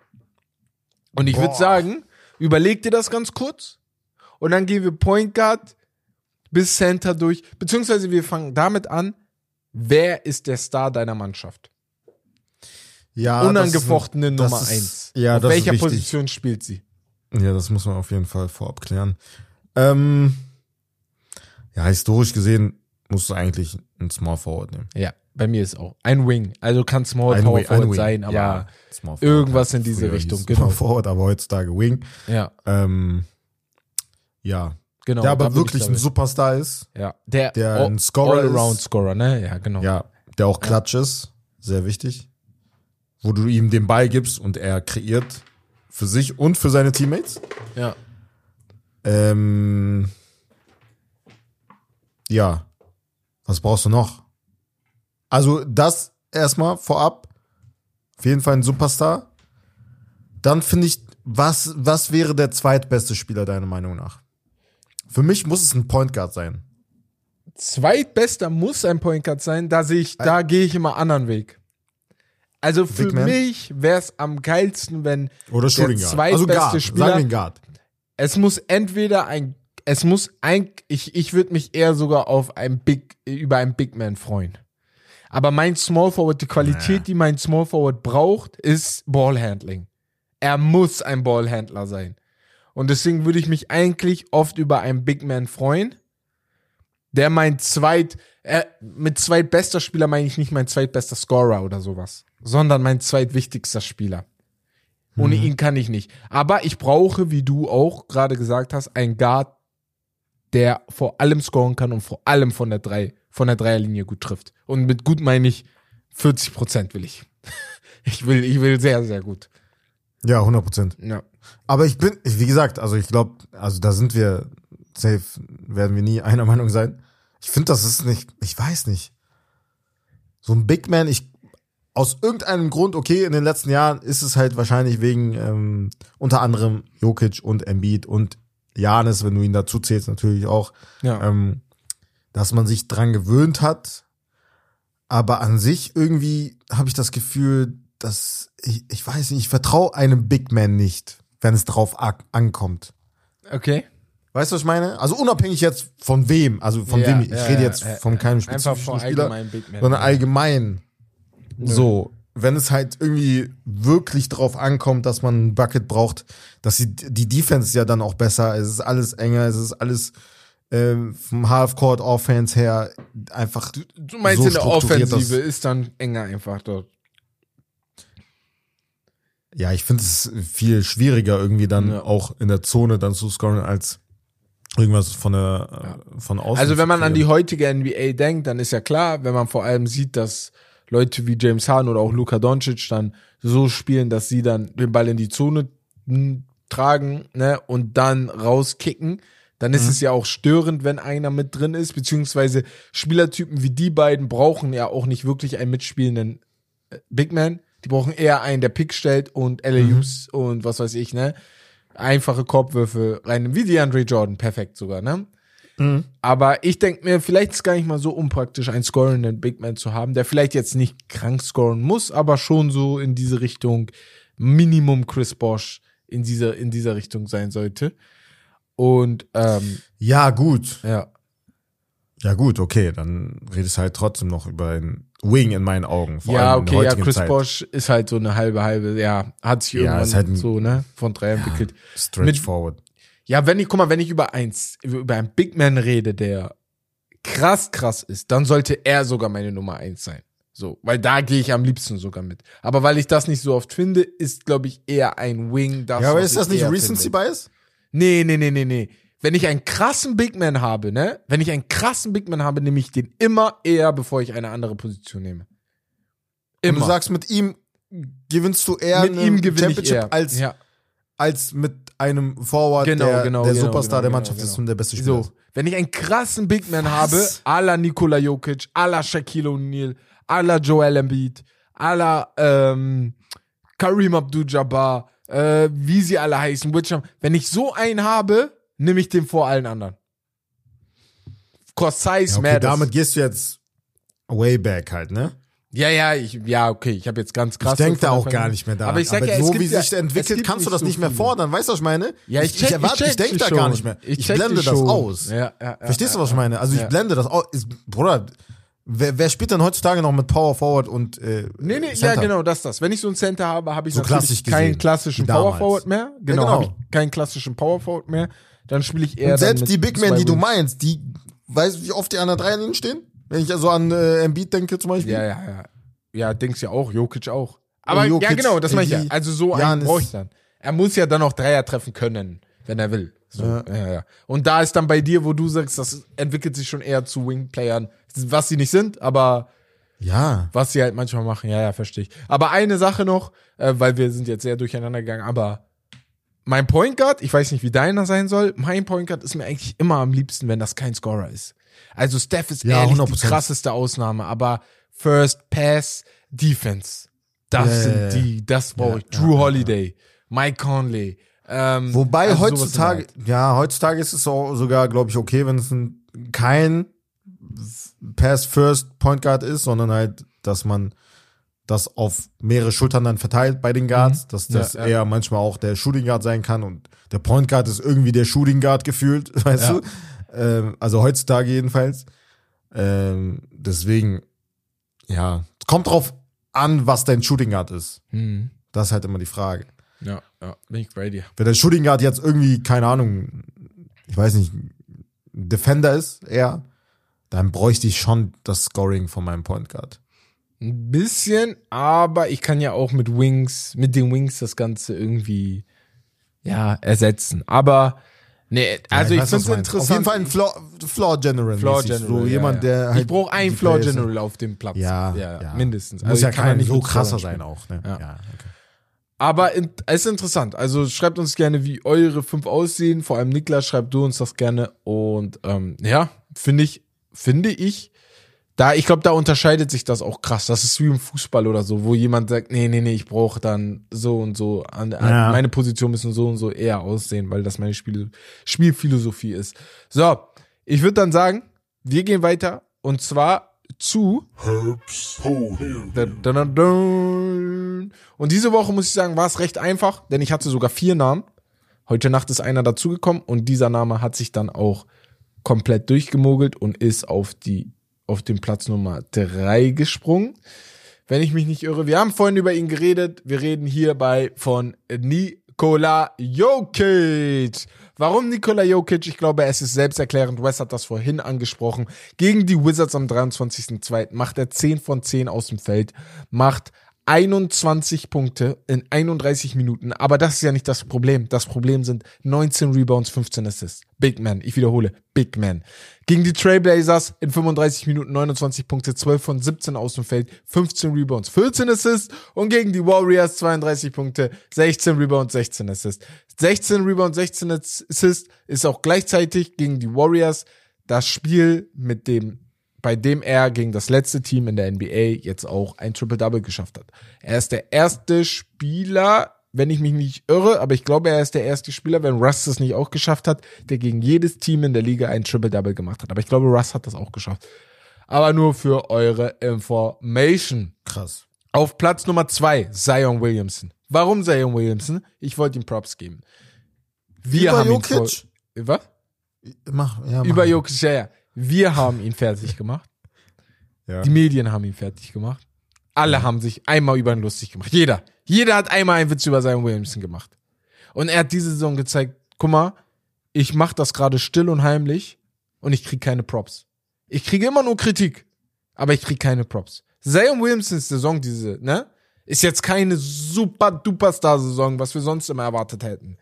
Und ich würde sagen, überleg dir das ganz kurz und dann gehen wir Point Guard bis Center durch, beziehungsweise wir fangen damit an, wer ist der Star deiner Mannschaft? Ja, Unangefochtene ist- Nummer ist- eins. Ja, Auf welcher. Position spielt sie? Ja, das muss man auf jeden Fall vorab klären. Ähm, ja, historisch gesehen musst du eigentlich einen Small Forward nehmen. Ja, bei mir ist auch ein Wing. Also kann Small Ein Power Wing- Forward sein, aber Ja, irgendwas in diese Richtung, genau. Small Forward, aber heutzutage Wing. ja, Ähm, ja, genau. der aber wirklich ein. Superstar ist. ja, der, der All- ein Scorer ist. All-Around-Scorer, ne? Ja, genau. Ja, der auch klatsch ist. Sehr wichtig. Wo du ihm den Ball gibst und er kreiert für sich und für seine Teammates. ja. Ähm, ja. Was brauchst du noch? Also das erstmal vorab. Auf jeden Fall ein Superstar. Dann finde ich, was, was wäre der zweitbeste Spieler deiner Meinung nach? Für mich muss es ein Point Guard sein. Zweitbester muss ein Point Guard sein, da sehe ich, da gehe ich immer anderen Weg. Also für mich wäre es am geilsten, wenn Oder Shooting der Guard. Also zweitbeste Guard. Spieler, Sagen Guard. es muss entweder ein, es muss ein, ich, ich würde mich eher sogar auf ein Big, über einen Big Man freuen. Aber mein Small Forward, die Qualität, die mein Small Forward braucht, ist Ballhandling. Er muss ein Ballhändler sein. Und deswegen würde ich mich eigentlich oft über einen Big Man freuen, der mein zweit, äh, mit zweitbester Spieler meine ich nicht mein zweitbester Scorer oder sowas, sondern mein zweitwichtigster Spieler. Ohne ihn kann ich nicht. Aber ich brauche, wie du auch gerade gesagt hast, einen Guard, der vor allem scoren kann und vor allem von der drei, von der Dreierlinie gut trifft. Und mit gut meine ich 40 Prozent will ich. Ich will, ich will sehr, sehr gut. Ja, 100 Prozent. Ja. Aber ich bin, wie gesagt, also ich glaube, also da sind wir safe, werden wir nie einer Meinung sein. Ich finde, das ist nicht, ich weiß nicht. So ein Big Man, ich, aus irgendeinem Grund, okay, in den letzten Jahren ist es halt wahrscheinlich wegen ähm, unter anderem Jokic und Embiid und Janis, wenn du ihn dazu zählst, natürlich auch, Ja. ähm, dass man sich dran gewöhnt hat. Aber an sich irgendwie habe ich das Gefühl, dass ich, ich weiß nicht, ich vertraue einem Big Man nicht, wenn es drauf ankommt. Okay. Weißt du, was ich meine? Also unabhängig jetzt von wem, also von Ja, wem, ich ja, rede jetzt ja, von keinem spezifischen Spieler, allgemein Big Man. sondern allgemein. So, wenn es halt irgendwie wirklich drauf ankommt, dass man ein Bucket braucht, dass die, die Defense ja dann auch besser, es ist alles enger, es ist alles ähm, vom Half-Court Offense her einfach Du meinst so in der Offensive ist dann enger einfach dort. Ja, ich finde es viel schwieriger irgendwie dann Ja. auch in der Zone dann zu scoren als irgendwas von der äh, von außen. Also wenn man an die heutige NBA denkt, dann ist ja klar, wenn man vor allem sieht, dass Leute wie James Harden oder auch Luka Doncic dann so spielen, dass sie dann den Ball in die Zone tragen ne, und dann rauskicken, dann ist es ja auch störend, wenn einer mit drin ist, beziehungsweise Spielertypen wie die beiden brauchen ja auch nicht wirklich einen mitspielenden äh, Big Man. Die brauchen eher einen, der Pick stellt und LAUs und was weiß ich, ne? Einfache Korbwürfe rein, wie die Andre Jordan, perfekt sogar, ne? Aber ich denke mir, vielleicht ist es gar nicht mal so unpraktisch, einen scorenden Big Man zu haben, der vielleicht jetzt nicht krank scoren muss, aber schon so in diese Richtung Minimum Chris Bosch in dieser, in dieser Richtung sein sollte. Und ähm, Ja, gut. ja, Ja, gut, okay, dann redest du halt trotzdem noch über einen Wing in meinen Augen. Vor ja, allem in der okay, ja, Chris Zeit. Bosch ist halt so eine halbe, halbe, ja, hat sich Ja, irgendwann ist halt ein- so, ne, von drei entwickelt. Stretch Mit- forward. Ja, wenn ich, guck mal, wenn ich über eins, über einen Big Man rede, der krass, krass ist, dann sollte er sogar meine Nummer eins sein. So, weil da gehe ich am liebsten sogar mit. Aber weil ich das nicht so oft finde, ist, glaube ich, eher ein Wing. Das, Ja, aber was ist das ich nicht Recency finde. Bias? Nee, nee, nee, nee, nee. Wenn ich einen krassen Big Man habe, ne? Wenn ich einen krassen Big Man habe, nehme ich den immer eher, bevor ich eine andere Position nehme. Und Immer. du sagst, mit ihm gewinnst du eher mit ihm gewinne Championship eher. als, ja. als mit einem Forward, Genau, der, genau, der genau, Superstar genau, der Mannschaft genau, ist und der beste Spieler So, wenn ich einen krassen Big Man Was? habe, à la Nikola Jokic, à la Shaquille O'Neal, à la Joel Embiid, à la ähm, Kareem Abdul-Jabbar, äh, wie sie alle heißen, Witcham. Wenn ich so einen habe, nehme ich den vor allen anderen. Cause size Ja, okay, matters. damit gehst du jetzt way back halt, ne? Ja, ja, ich, ja, okay, ich habe jetzt ganz krass. Ich denke da auch gar nicht mehr daran. Aber ich sag ja, es so wie ja, sich entwickelt, kannst du das so nicht mehr fordern. Weißt du, was ich meine? Ja, ich check, ich, erwarte, check ich denke da schon. gar nicht mehr. Ich, check blende das schon. aus. Ja, ja, ja, Verstehst du, ja, was ich meine? Also ich ja. blende das aus. Ist, Bruder, wer, wer spielt denn heutzutage noch mit Power Forward und äh, Nee, nee, ja, Center? genau, das das. Wenn ich so ein Center habe, habe ich So natürlich klassisch keinen gesehen, klassischen. Power Forward mehr. Genau, genau. habe ich keinen klassischen Power Forward mehr. Dann spiele ich eher Und selbst die Big Men, die du meinst, die, weißt du, wie oft die an der Dreierlinie stehen? Wenn ich also an äh, Embiid denke zum Beispiel. Ja, ja, ja. Ja, Dings ja auch, Jokic auch. Aber Jokic, ja, genau, das meine ich ja. Also so einen brauche ich dann. Er muss ja dann auch Dreier treffen können, wenn er will. So, ja. Ja, ja. Und da ist dann bei dir, wo du sagst, das entwickelt sich schon eher zu Wing-Playern, was sie nicht sind, aber Ja. was sie halt manchmal machen. Ja, ja, verstehe ich. Aber eine Sache noch, äh, weil wir sind jetzt sehr durcheinander gegangen, aber mein Point Guard, ich weiß nicht, wie deiner sein soll, mein Point Guard ist mir eigentlich immer am liebsten, wenn das kein Scorer ist. Also Steph ist Ja, ehrlich die 100%. krasseste Ausnahme, aber First Pass Defense, das Ja, sind ja, die, das brauche ich. Drew Holiday, Mike Conley. Ähm, Wobei also heutzutage, ja, heutzutage ist es auch sogar, glaube ich, okay, wenn es ein, kein Pass-First Point Guard ist, sondern halt, dass man das auf mehrere Schultern dann verteilt bei den Guards, dass das Mhm. Ja, ja. eher manchmal auch der Shooting Guard sein kann und der Point Guard ist irgendwie der Shooting Guard gefühlt, weißt Ja. du? Ähm, also heutzutage jedenfalls. Ähm, deswegen, ja, kommt drauf an, was dein Shooting Guard ist. Hm. Das ist halt immer die Frage. Ja, ja, bin ich bei dir. Wenn der Shooting Guard jetzt irgendwie, keine Ahnung, ich weiß nicht, Defender ist, eher, dann bräuchte ich schon das Scoring von meinem Point Guard. Ein bisschen, aber ich kann ja auch mit Wings, mit den Wings das Ganze irgendwie, ja, ersetzen. Aber, nee, also ich weiß, was finde es interessant. Auf jeden Fall ein Floor, Floor General. Floor. General. So ja, jemand, ja. der halt. ich brauche einen Floor General auf dem Platz. Ja, ja, ja. mindestens. Muss ja ich kann kein nicht so krasser sein auch, ne? Ja. ja okay. Aber in, es ist interessant. Also schreibt uns gerne, wie eure fünf aussehen. Vor allem Niklas, schreibt du uns das gerne. Und ähm, ja, finde ich, finde ich, da, ich glaube, da unterscheidet sich das auch krass. Das ist wie im Fußball oder so, wo jemand sagt, nee, nee, nee, ich brauche dann so und so, an, an Ja. meine Position müssen so und so eher aussehen, weil das meine Spiel, Spielphilosophie ist. So, ich würde dann sagen, wir gehen weiter und zwar zu dun. Und diese Woche muss ich sagen, war es recht einfach, denn ich hatte sogar vier Namen. Heute Nacht ist einer dazugekommen und dieser Name hat sich dann auch komplett durchgemogelt und ist auf die auf den Platz Nummer drei gesprungen. Wenn ich mich nicht irre, wir haben vorhin über ihn geredet. Wir reden hierbei von Nikola Jokic. Warum Nikola Jokic? Ich glaube, es ist selbsterklärend. Wes hat das vorhin angesprochen. Gegen die Wizards am 23.02. macht er 10 von 10 aus dem Feld, macht 21 Punkte in 31 Minuten. Aber das ist ja nicht das Problem. Das Problem sind 19 Rebounds, 15 Assists. Big Man. Ich wiederhole. Big Man. Gegen die Trailblazers in 35 Minuten 29 Punkte, 12 von 17 aus dem Feld, 15 Rebounds, 14 Assists. Und gegen die Warriors 32 Punkte, 16 Rebounds, 16 Assists. 16 Rebounds, 16 Assists ist auch gleichzeitig gegen die Warriors das Spiel mit dem bei dem er gegen das letzte Team in der NBA jetzt auch ein Triple-Double geschafft hat. Er ist der erste Spieler, wenn ich mich nicht irre, aber ich glaube, er ist der erste Spieler, wenn Russ es nicht auch geschafft hat, der gegen jedes Team in der Liga ein Triple-Double gemacht hat. Aber ich glaube, Russ hat das auch geschafft. Aber nur für eure Information. Krass. Auf Platz Nummer zwei, Zion Williamson. Warum Zion Williamson? Ich wollte ihm Props geben. Wir Über haben ihn Jokic? vor, was? Mach, ja, mach. Über Jokic, ja, ja. Wir haben ihn fertig gemacht. Ja. Die Medien haben ihn fertig gemacht. Alle haben sich einmal über ihn lustig gemacht. Jeder. Jeder hat einmal einen Witz über Zion Williamson gemacht. Und er hat diese Saison gezeigt, guck mal, ich mache das gerade still und heimlich und ich krieg keine Props. Ich kriege immer nur Kritik, aber ich krieg keine Props. Zion Williamsons Saison, diese, ne, ist jetzt keine super duper Star Saison, was wir sonst immer erwartet hätten.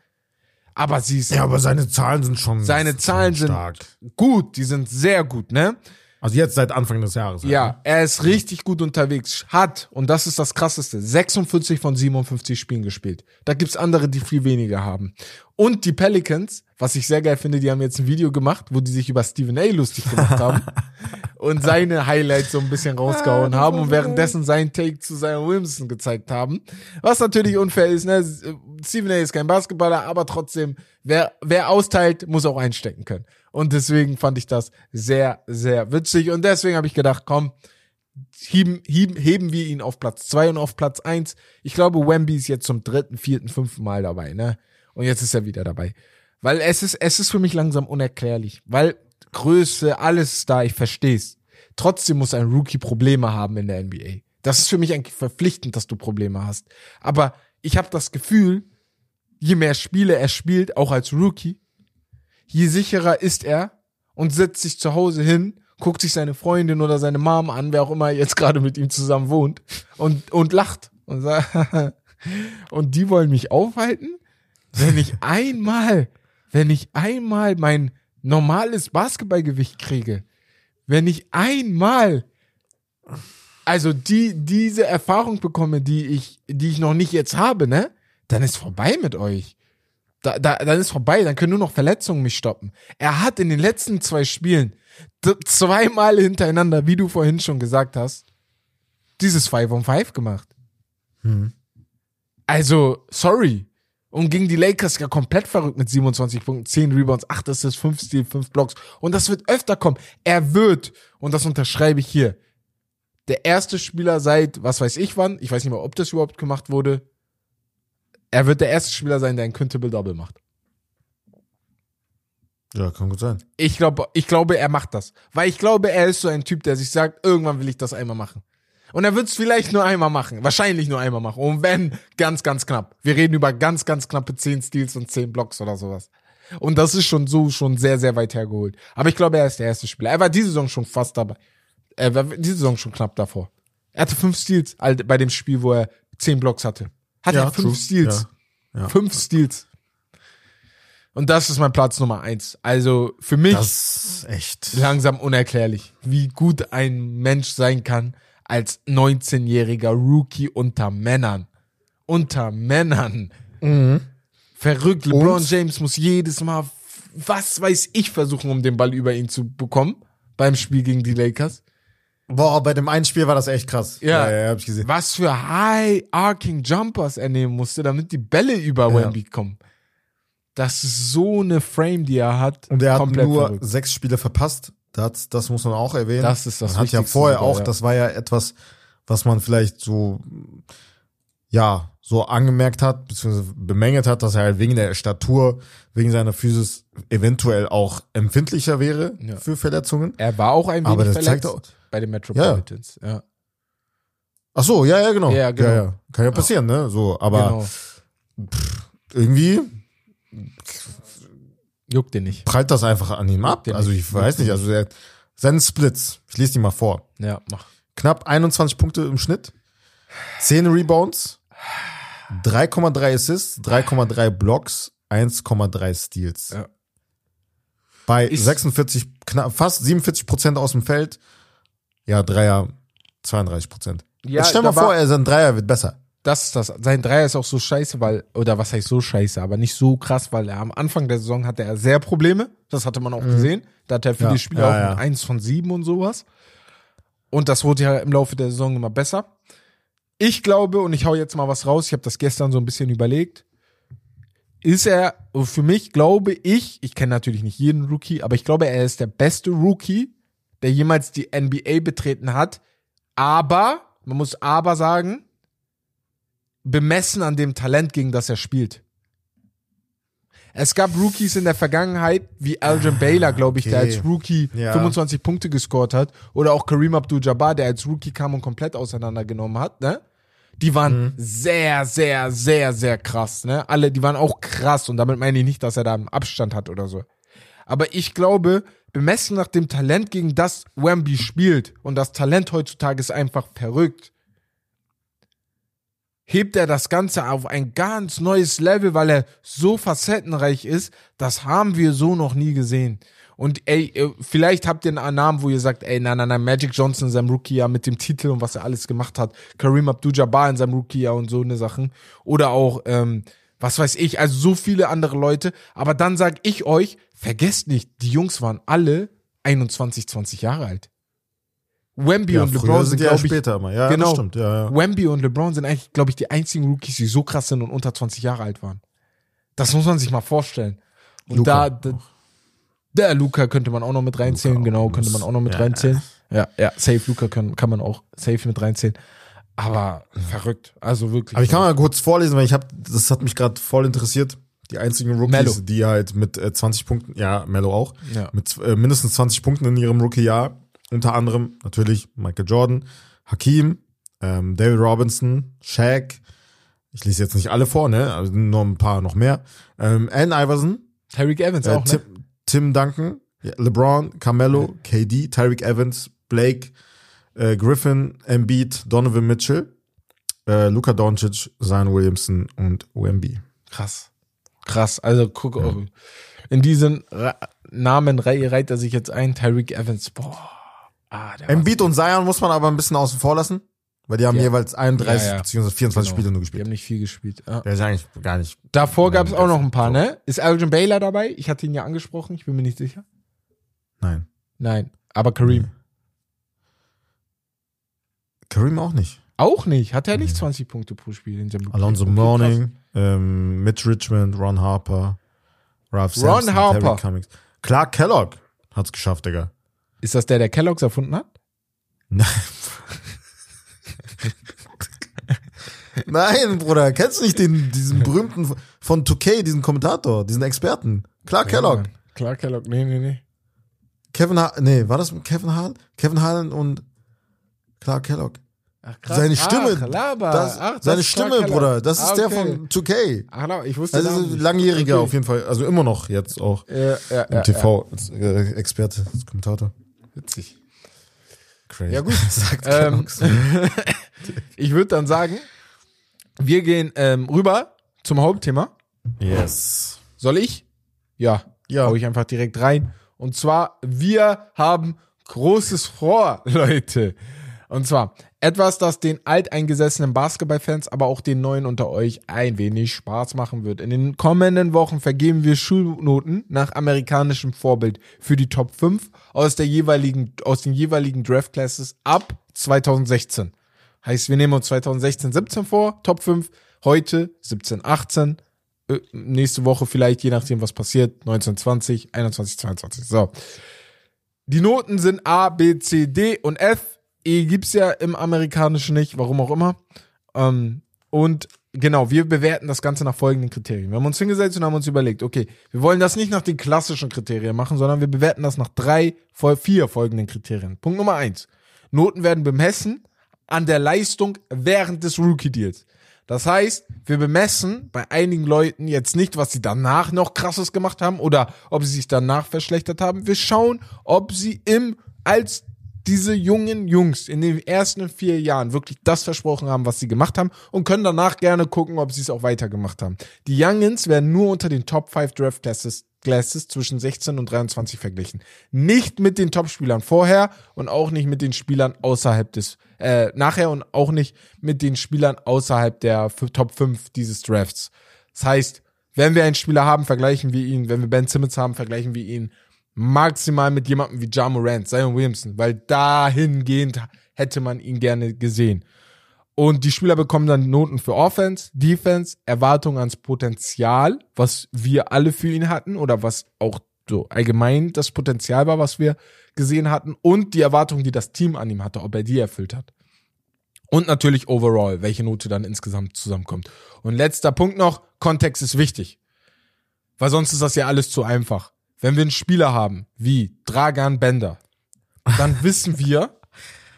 Aber sie ist Ja, aber seine Zahlen sind schon seine Zahlen sind stark. gut, die sind sehr gut, ne? Also jetzt seit Anfang des Jahres. halt, ne? Ja, er ist richtig gut unterwegs. Hat, und das ist das Krasseste, 46 von 57 Spielen gespielt. Da gibt's andere, die viel weniger haben. Und die Pelicans, was ich sehr geil finde, die haben jetzt ein Video gemacht, wo die sich über Stephen A. lustig gemacht haben und seine Highlights so ein bisschen rausgehauen haben und währenddessen seinen Take zu Zion Williamson gezeigt haben. Was natürlich unfair ist, ne? Stephen A. ist kein Basketballer, aber trotzdem, wer, wer austeilt, muss auch einstecken können. Und deswegen fand ich das sehr, sehr witzig. Und deswegen habe ich gedacht, komm, heben, heben, heben wir ihn auf Platz zwei und auf Platz eins. Ich glaube, Wemby ist jetzt zum dritten, vierten, fünften Mal dabei, ne? Und jetzt ist er wieder dabei. Weil es ist, es ist für mich langsam unerklärlich. Weil Größe, alles da, ich versteh's. Trotzdem muss ein Rookie Probleme haben in der NBA. Das ist für mich eigentlich verpflichtend, dass du Probleme hast. Aber ich habe das Gefühl, je mehr Spiele er spielt, auch als Rookie, je sicherer ist er und setzt sich zu Hause hin, guckt sich seine Freundin oder seine Mom an, wer auch immer jetzt gerade mit ihm zusammen wohnt, und, und lacht und sagt, und die wollen mich aufhalten, wenn ich einmal, wenn ich einmal mein normales Basketballgewicht kriege, wenn ich einmal also die diese Erfahrung bekomme, die ich die ich noch nicht jetzt habe, ne? Dann ist vorbei mit euch. Da, da, dann ist vorbei, dann können nur noch Verletzungen mich stoppen. Er hat in den letzten zwei Spielen zweimal hintereinander, wie du vorhin schon gesagt hast, dieses 5 on 5 gemacht. Hm. Also, sorry. Und gegen die Lakers ja komplett verrückt mit 27 Punkten, 10 Rebounds, 8 Assists, 5 Steal, 5 Blocks. Und das wird öfter kommen. Er wird, und das unterschreibe ich hier, der erste Spieler seit, was weiß ich wann, ich weiß nicht mehr, ob das überhaupt gemacht wurde, er wird der erste Spieler sein, der ein Quintable Double macht. Ja, kann gut sein. Ich glaube, ich glaube, er macht das. Weil ich glaube, er ist so ein Typ, der sich sagt, irgendwann will ich das einmal machen. Und er wird es vielleicht nur einmal machen. Wahrscheinlich nur einmal machen. Und wenn, ganz, ganz knapp. Wir reden über ganz, ganz knappe 10 Steals und 10 Blocks oder sowas. Und das ist schon so, schon sehr, sehr weit hergeholt. Aber ich glaube, er ist der erste Spieler. Er war diese Saison schon fast dabei. Er war diese Saison schon knapp davor. Er hatte fünf Steals bei dem Spiel, wo er 10 Blocks hatte. Hat ja, er fünf true. Steals. Ja. Ja. Fünf Steals. Und das ist mein Platz Nummer eins. Also für mich das echt langsam unerklärlich, wie gut ein Mensch sein kann als 19-jähriger Rookie unter Männern. Unter Männern. Mhm. Verrückt. LeBron Und? James muss jedes Mal, was weiß ich, versuchen, um den Ball über ihn zu bekommen beim Spiel gegen die Lakers. Boah, bei dem einen Spiel war das echt krass. Ja, ja, ja hab ich gesehen. Was für High Arcing Jumpers er nehmen musste, damit die Bälle über ja. Wemby kommen. Das ist so eine Frame, die er hat. Und er hat nur verrückt. sechs Spiele verpasst. Das, das muss man auch erwähnen. Das ist das Man hat ja vorher sogar, auch, ja. das war ja etwas, was man vielleicht so, ja, so angemerkt hat, beziehungsweise bemängelt hat, dass er halt wegen der Statur, wegen seiner Physis eventuell auch empfindlicher wäre ja. für Verletzungen. Er war auch ein wenig Aber das verletzt zeigt auch, bei den Metropolitans, ja. ja. Ach so, ja, ja, genau. Ja, genau. Ja, ja. Kann ja passieren, ne? So, aber genau. pff, irgendwie Juckt den nicht. Prallt das einfach an ihm ab. Also ich weiß nicht, also der, seinen Splits, ich lese die mal vor. Ja, mach. Knapp 21 Punkte im Schnitt, 10 Rebounds, 3,3 Assists, 3,3 Blocks, 1,3 Steals. Ja. Bei ich 46, knapp, fast 47 Prozent aus dem Feld, ja, Dreier, 32 Prozent. Ja, Jetzt stell mal vor, er sein Dreier wird besser das ist das. Sein Dreier ist auch so scheiße, weil, oder was heißt so scheiße, aber nicht so krass, weil er am Anfang der Saison hatte er sehr Probleme. Das hatte man auch mhm. gesehen. Da hat er viele ja, Spiele ja, auch ja. eins von sieben und sowas. Und das wurde ja im Laufe der Saison immer besser. Ich glaube, und ich hau jetzt mal was raus, ich habe das gestern so ein bisschen überlegt, ist er, für mich glaube ich, ich kenne natürlich nicht jeden Rookie, aber ich glaube, er ist der beste Rookie, der jemals die NBA betreten hat. Aber, man muss aber sagen, bemessen an dem Talent, gegen das er spielt. Es gab Rookies in der Vergangenheit, wie Aljon Baylor, glaube ich, okay. der als Rookie ja. 25 Punkte gescored hat. Oder auch Kareem Abdul-Jabbar, der als Rookie kam und komplett auseinandergenommen hat, ne? Die waren mhm. sehr, sehr, sehr, sehr krass, ne? Alle, die waren auch krass und damit meine ich nicht, dass er da einen Abstand hat oder so. Aber ich glaube, bemessen nach dem Talent, gegen das Wemby spielt, und das Talent heutzutage ist einfach verrückt, hebt er das Ganze auf ein ganz neues Level, weil er so facettenreich ist. Das haben wir so noch nie gesehen. Und ey, äh, vielleicht habt ihr einen Namen, wo ihr sagt, ey, nein, nein, nein, Magic Johnson in seinem Rookie-Jahr mit dem Titel und was er alles gemacht hat, Kareem Abdul-Jabbar in seinem Rookie-Jahr und so eine Sachen. Oder auch, ähm, was weiß ich, also so viele andere Leute. Aber dann sag ich euch, vergesst nicht, die Jungs waren alle 21, 20 Jahre alt. Wemby ja, und LeBron sind, glaube ich, später immer. Ja, genau. Stimmt, ja, ja. Wemby und LeBron sind eigentlich, glaube ich, die einzigen Rookies, die so krass sind und unter 20 Jahre alt waren. Das muss man sich mal vorstellen. Und Luka. da, da, der Luca könnte man auch noch mit reinzählen, genau, könnte man auch noch mit ja, reinzählen. Ja, ja, safe Luca kann, kann man auch safe mit reinzählen. Aber verrückt, also wirklich. Aber ich kann mal kurz vorlesen, weil ich habe, das hat mich gerade voll interessiert. Die einzigen Rookies, Mello. die halt mit äh, 20 Punkten, ja, Mello auch, Ja. mit äh, mindestens 20 Punkten in ihrem Rookie-Jahr. Unter anderem natürlich Michael Jordan, Hakim, ähm, David Robinson, Shaq. Ich lese jetzt nicht alle vor, ne? Also nur ein paar noch mehr. Ähm, Allen Iverson, Tyreek Evans äh, auch, Tim, ne? Tim Duncan, ja, LeBron, Carmelo, KD, Tyreek Evans, Blake, äh, Griffin, Embiid, Donovan Mitchell, äh, Luka Doncic, Zion Williamson und Wemby. Krass. Krass. Also guck, oh, in diesen Ra Namen rei- reiht er sich jetzt ein. Tyreek Evans, boah. Ah, der Embiid und Zion muss man aber ein bisschen außen vor lassen, weil die haben Ja. jeweils 31 Ja, ja. bzw. 24 genau. Spiele nur Die gespielt. haben nicht viel gespielt. Ja. Der ist eigentlich gar nicht. Davor gab es auch noch ein paar, ne? Ist Elgin Baylor dabei? Ich hatte ihn ja angesprochen, ich bin mir nicht sicher. Nein. Nein, aber Kareem. Kareem auch nicht. Auch nicht. Hat er nicht 20 Punkte pro Spiel in seinem Alonso Okay, Mourning, ähm, Mitch Richmond, Ron Harper, Ralph Ron Sampson, Harper. Terry Cummings. Clark Kellogg hat's geschafft, Digga. Ist das der, der Kellogg's erfunden hat? Nein. Nein, Bruder, kennst du nicht den, diesen berühmten von 2K, diesen Kommentator, diesen Experten? Clark Kellogg. Mann. Klar, Kellogg. Nee, nee, nee. Kevin ha nee, war das mit Kevin Hall? Kevin Harlan und Clark Kellogg. Ach, krass. Seine Stimme, Ach, das, Ach, das seine Clark Stimme, Kellogg. Bruder, das ist Ah, der okay. von 2K. Ach, Laber, ich wusste Das den ist langjähriger Okay. auf jeden Fall, also immer noch jetzt auch Ja, ja, im ja, TV als äh, Experte, als Kommentator. Witzig. Crazy. Ja, gut. Sagt Ähm. Ich würde dann sagen, wir gehen ähm, rüber zum Hauptthema. yes. Soll ich? Ja. Ja. Hau ich einfach direkt rein. Und zwar, wir haben Großes vor, Leute. Und zwar etwas, das den alteingesessenen Basketballfans, aber auch den neuen unter euch ein wenig Spaß machen wird. In den kommenden Wochen vergeben wir Schulnoten nach amerikanischem Vorbild für die Top 5 aus der jeweiligen, aus den jeweiligen Draft Classes ab 2016. Heißt, wir nehmen uns 2016, 17 vor, Top 5, heute 17, 18, äh, nächste Woche vielleicht, je nachdem, was passiert, 19, 20, 21, 22. So. Die Noten sind A, B, C, D und F. E gibt's ja im Amerikanischen nicht, warum auch immer. Ähm, und genau, wir bewerten das Ganze nach folgenden Kriterien. Wir haben uns hingesetzt und haben uns überlegt, okay, wir wollen das nicht nach den klassischen Kriterien machen, sondern wir bewerten das nach drei, vier folgenden Kriterien. Punkt Nummer eins. Noten werden bemessen an der Leistung während des Rookie-Deals. Das heißt, wir bemessen bei einigen Leuten jetzt nicht, was sie danach noch krasses gemacht haben oder ob sie sich danach verschlechtert haben. Wir schauen, ob sie im, als diese jungen Jungs in den ersten vier Jahren wirklich das versprochen haben, was sie gemacht haben und können danach gerne gucken, ob sie es auch weitergemacht haben. Die Youngins werden nur unter den Top 5 Draft Classes, Classes zwischen 16 und 23 verglichen. Nicht mit den Top-Spielern vorher und auch nicht mit den Spielern außerhalb des, äh, nachher und auch nicht mit den Spielern außerhalb der Top 5 dieses Drafts. Das heißt, wenn wir einen Spieler haben, vergleichen wir ihn. Wenn wir Ben Simmons haben, vergleichen wir ihn maximal mit jemandem wie Ja Morant, Zion Williamson, weil dahingehend hätte man ihn gerne gesehen. Und die Spieler bekommen dann Noten für Offense, Defense, Erwartungen ans Potenzial, was wir alle für ihn hatten oder was auch so allgemein das Potenzial war, was wir gesehen hatten und die Erwartungen, die das Team an ihm hatte, ob er die erfüllt hat. Und natürlich overall, welche Note dann insgesamt zusammenkommt. Und letzter Punkt noch, Kontext ist wichtig. Weil sonst ist das ja alles zu einfach. Wenn wir einen Spieler haben, wie Dragan Bender, dann wissen wir,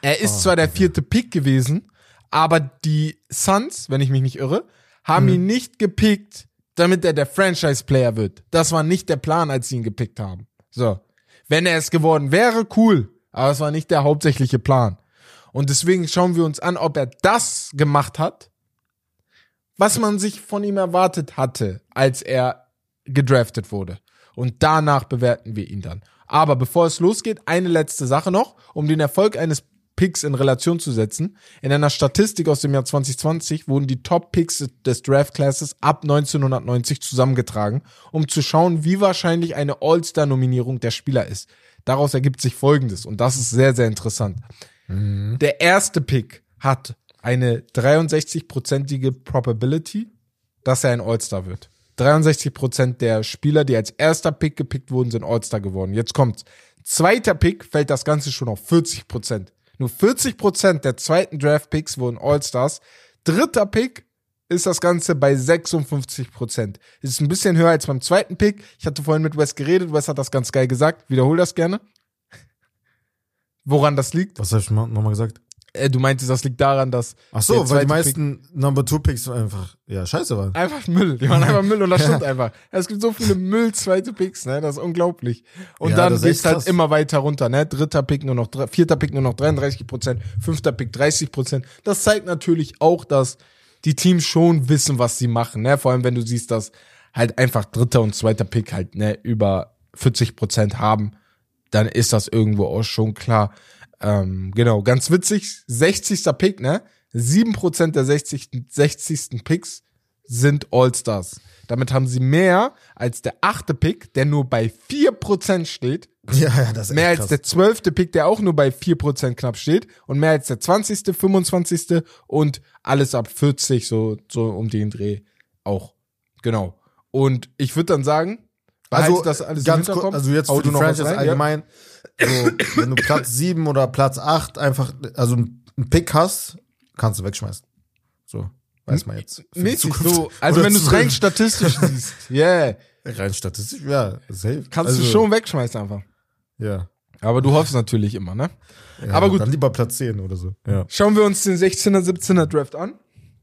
er ist zwar der vierte Pick gewesen, aber die Suns, wenn ich mich nicht irre, haben ihn nicht gepickt, damit er der Franchise-Player wird. Das war nicht der Plan, als sie ihn gepickt haben. So. Wenn er es geworden wäre, cool. Aber es war nicht der hauptsächliche Plan. Und deswegen schauen wir uns an, ob er das gemacht hat, was man sich von ihm erwartet hatte, als er gedraftet wurde. Und danach bewerten wir ihn dann. Aber bevor es losgeht, eine letzte Sache noch, um den Erfolg eines Picks in Relation zu setzen. In einer Statistik aus dem Jahr 2020 wurden die Top-Picks des Draft-Classes ab 1990 zusammengetragen, um zu schauen, wie wahrscheinlich eine All-Star-Nominierung der Spieler ist. Daraus ergibt sich Folgendes, und das ist sehr, sehr interessant. Der erste Pick hat eine 63-prozentige Probability, dass er ein All-Star wird. 63% der Spieler, die als erster Pick gepickt wurden, sind All-Star geworden. Jetzt kommt's. Zweiter Pick fällt das Ganze schon auf 40 Prozent. Nur 40 Prozent der zweiten Draft-Picks wurden All-Stars. Dritter Pick ist das Ganze bei 56 Prozent. Ist ein bisschen höher als beim zweiten Pick. Ich hatte vorhin mit Wes geredet. Wes hat das ganz geil gesagt. Wiederhol das gerne. Woran das liegt? Was hast du nochmal gesagt? Äh, du meintest, das liegt daran, dass. Ach so, weil die meisten Number Two Picks einfach, ja, scheiße waren. Einfach Müll. Die waren einfach Müll und das stimmt einfach. Es gibt so viele Müll zweite Picks, ne? Das ist unglaublich. Und Ja, dann geht's halt immer weiter runter, ne? Dritter Pick nur noch, vierter Pick nur noch 33 Prozent, fünfter Pick 30 Prozent. Das zeigt natürlich auch, dass die Teams schon wissen, was sie machen, ne? Vor allem, wenn du siehst, dass halt einfach dritter und zweiter Pick halt, ne, über 40 Prozent haben, dann ist das irgendwo auch schon klar. Ähm, genau, ganz witzig, 60. Pick, ne? 7% der 60. 60. Picks sind All-Stars. Damit haben sie mehr als der achte Pick, der nur bei 4% steht. Ja, ja, das ist Mehr als krass. der zwölfte Pick, der auch nur bei 4% knapp steht. Und mehr als der 20., 25. und alles ab 40, so, so um den Dreh auch. Genau. Und ich würde dann sagen, also, das alles ganz kurz, also jetzt für die Franchise rein, ja? allgemein, so, wenn du Platz 7 oder Platz 8 einfach, also einen Pick hast, kannst du wegschmeißen. So, weiß man jetzt. Mäßig so. Also Oder wenn du es rein statistisch siehst, yeah, Rein statistisch, ja, safe. kannst also, du schon wegschmeißen einfach. Ja. Aber du hoffst natürlich immer, ne? ja. Aber gut. Dann lieber Platz 10 oder so. Ja. Schauen wir uns den 16er, 17er Draft an.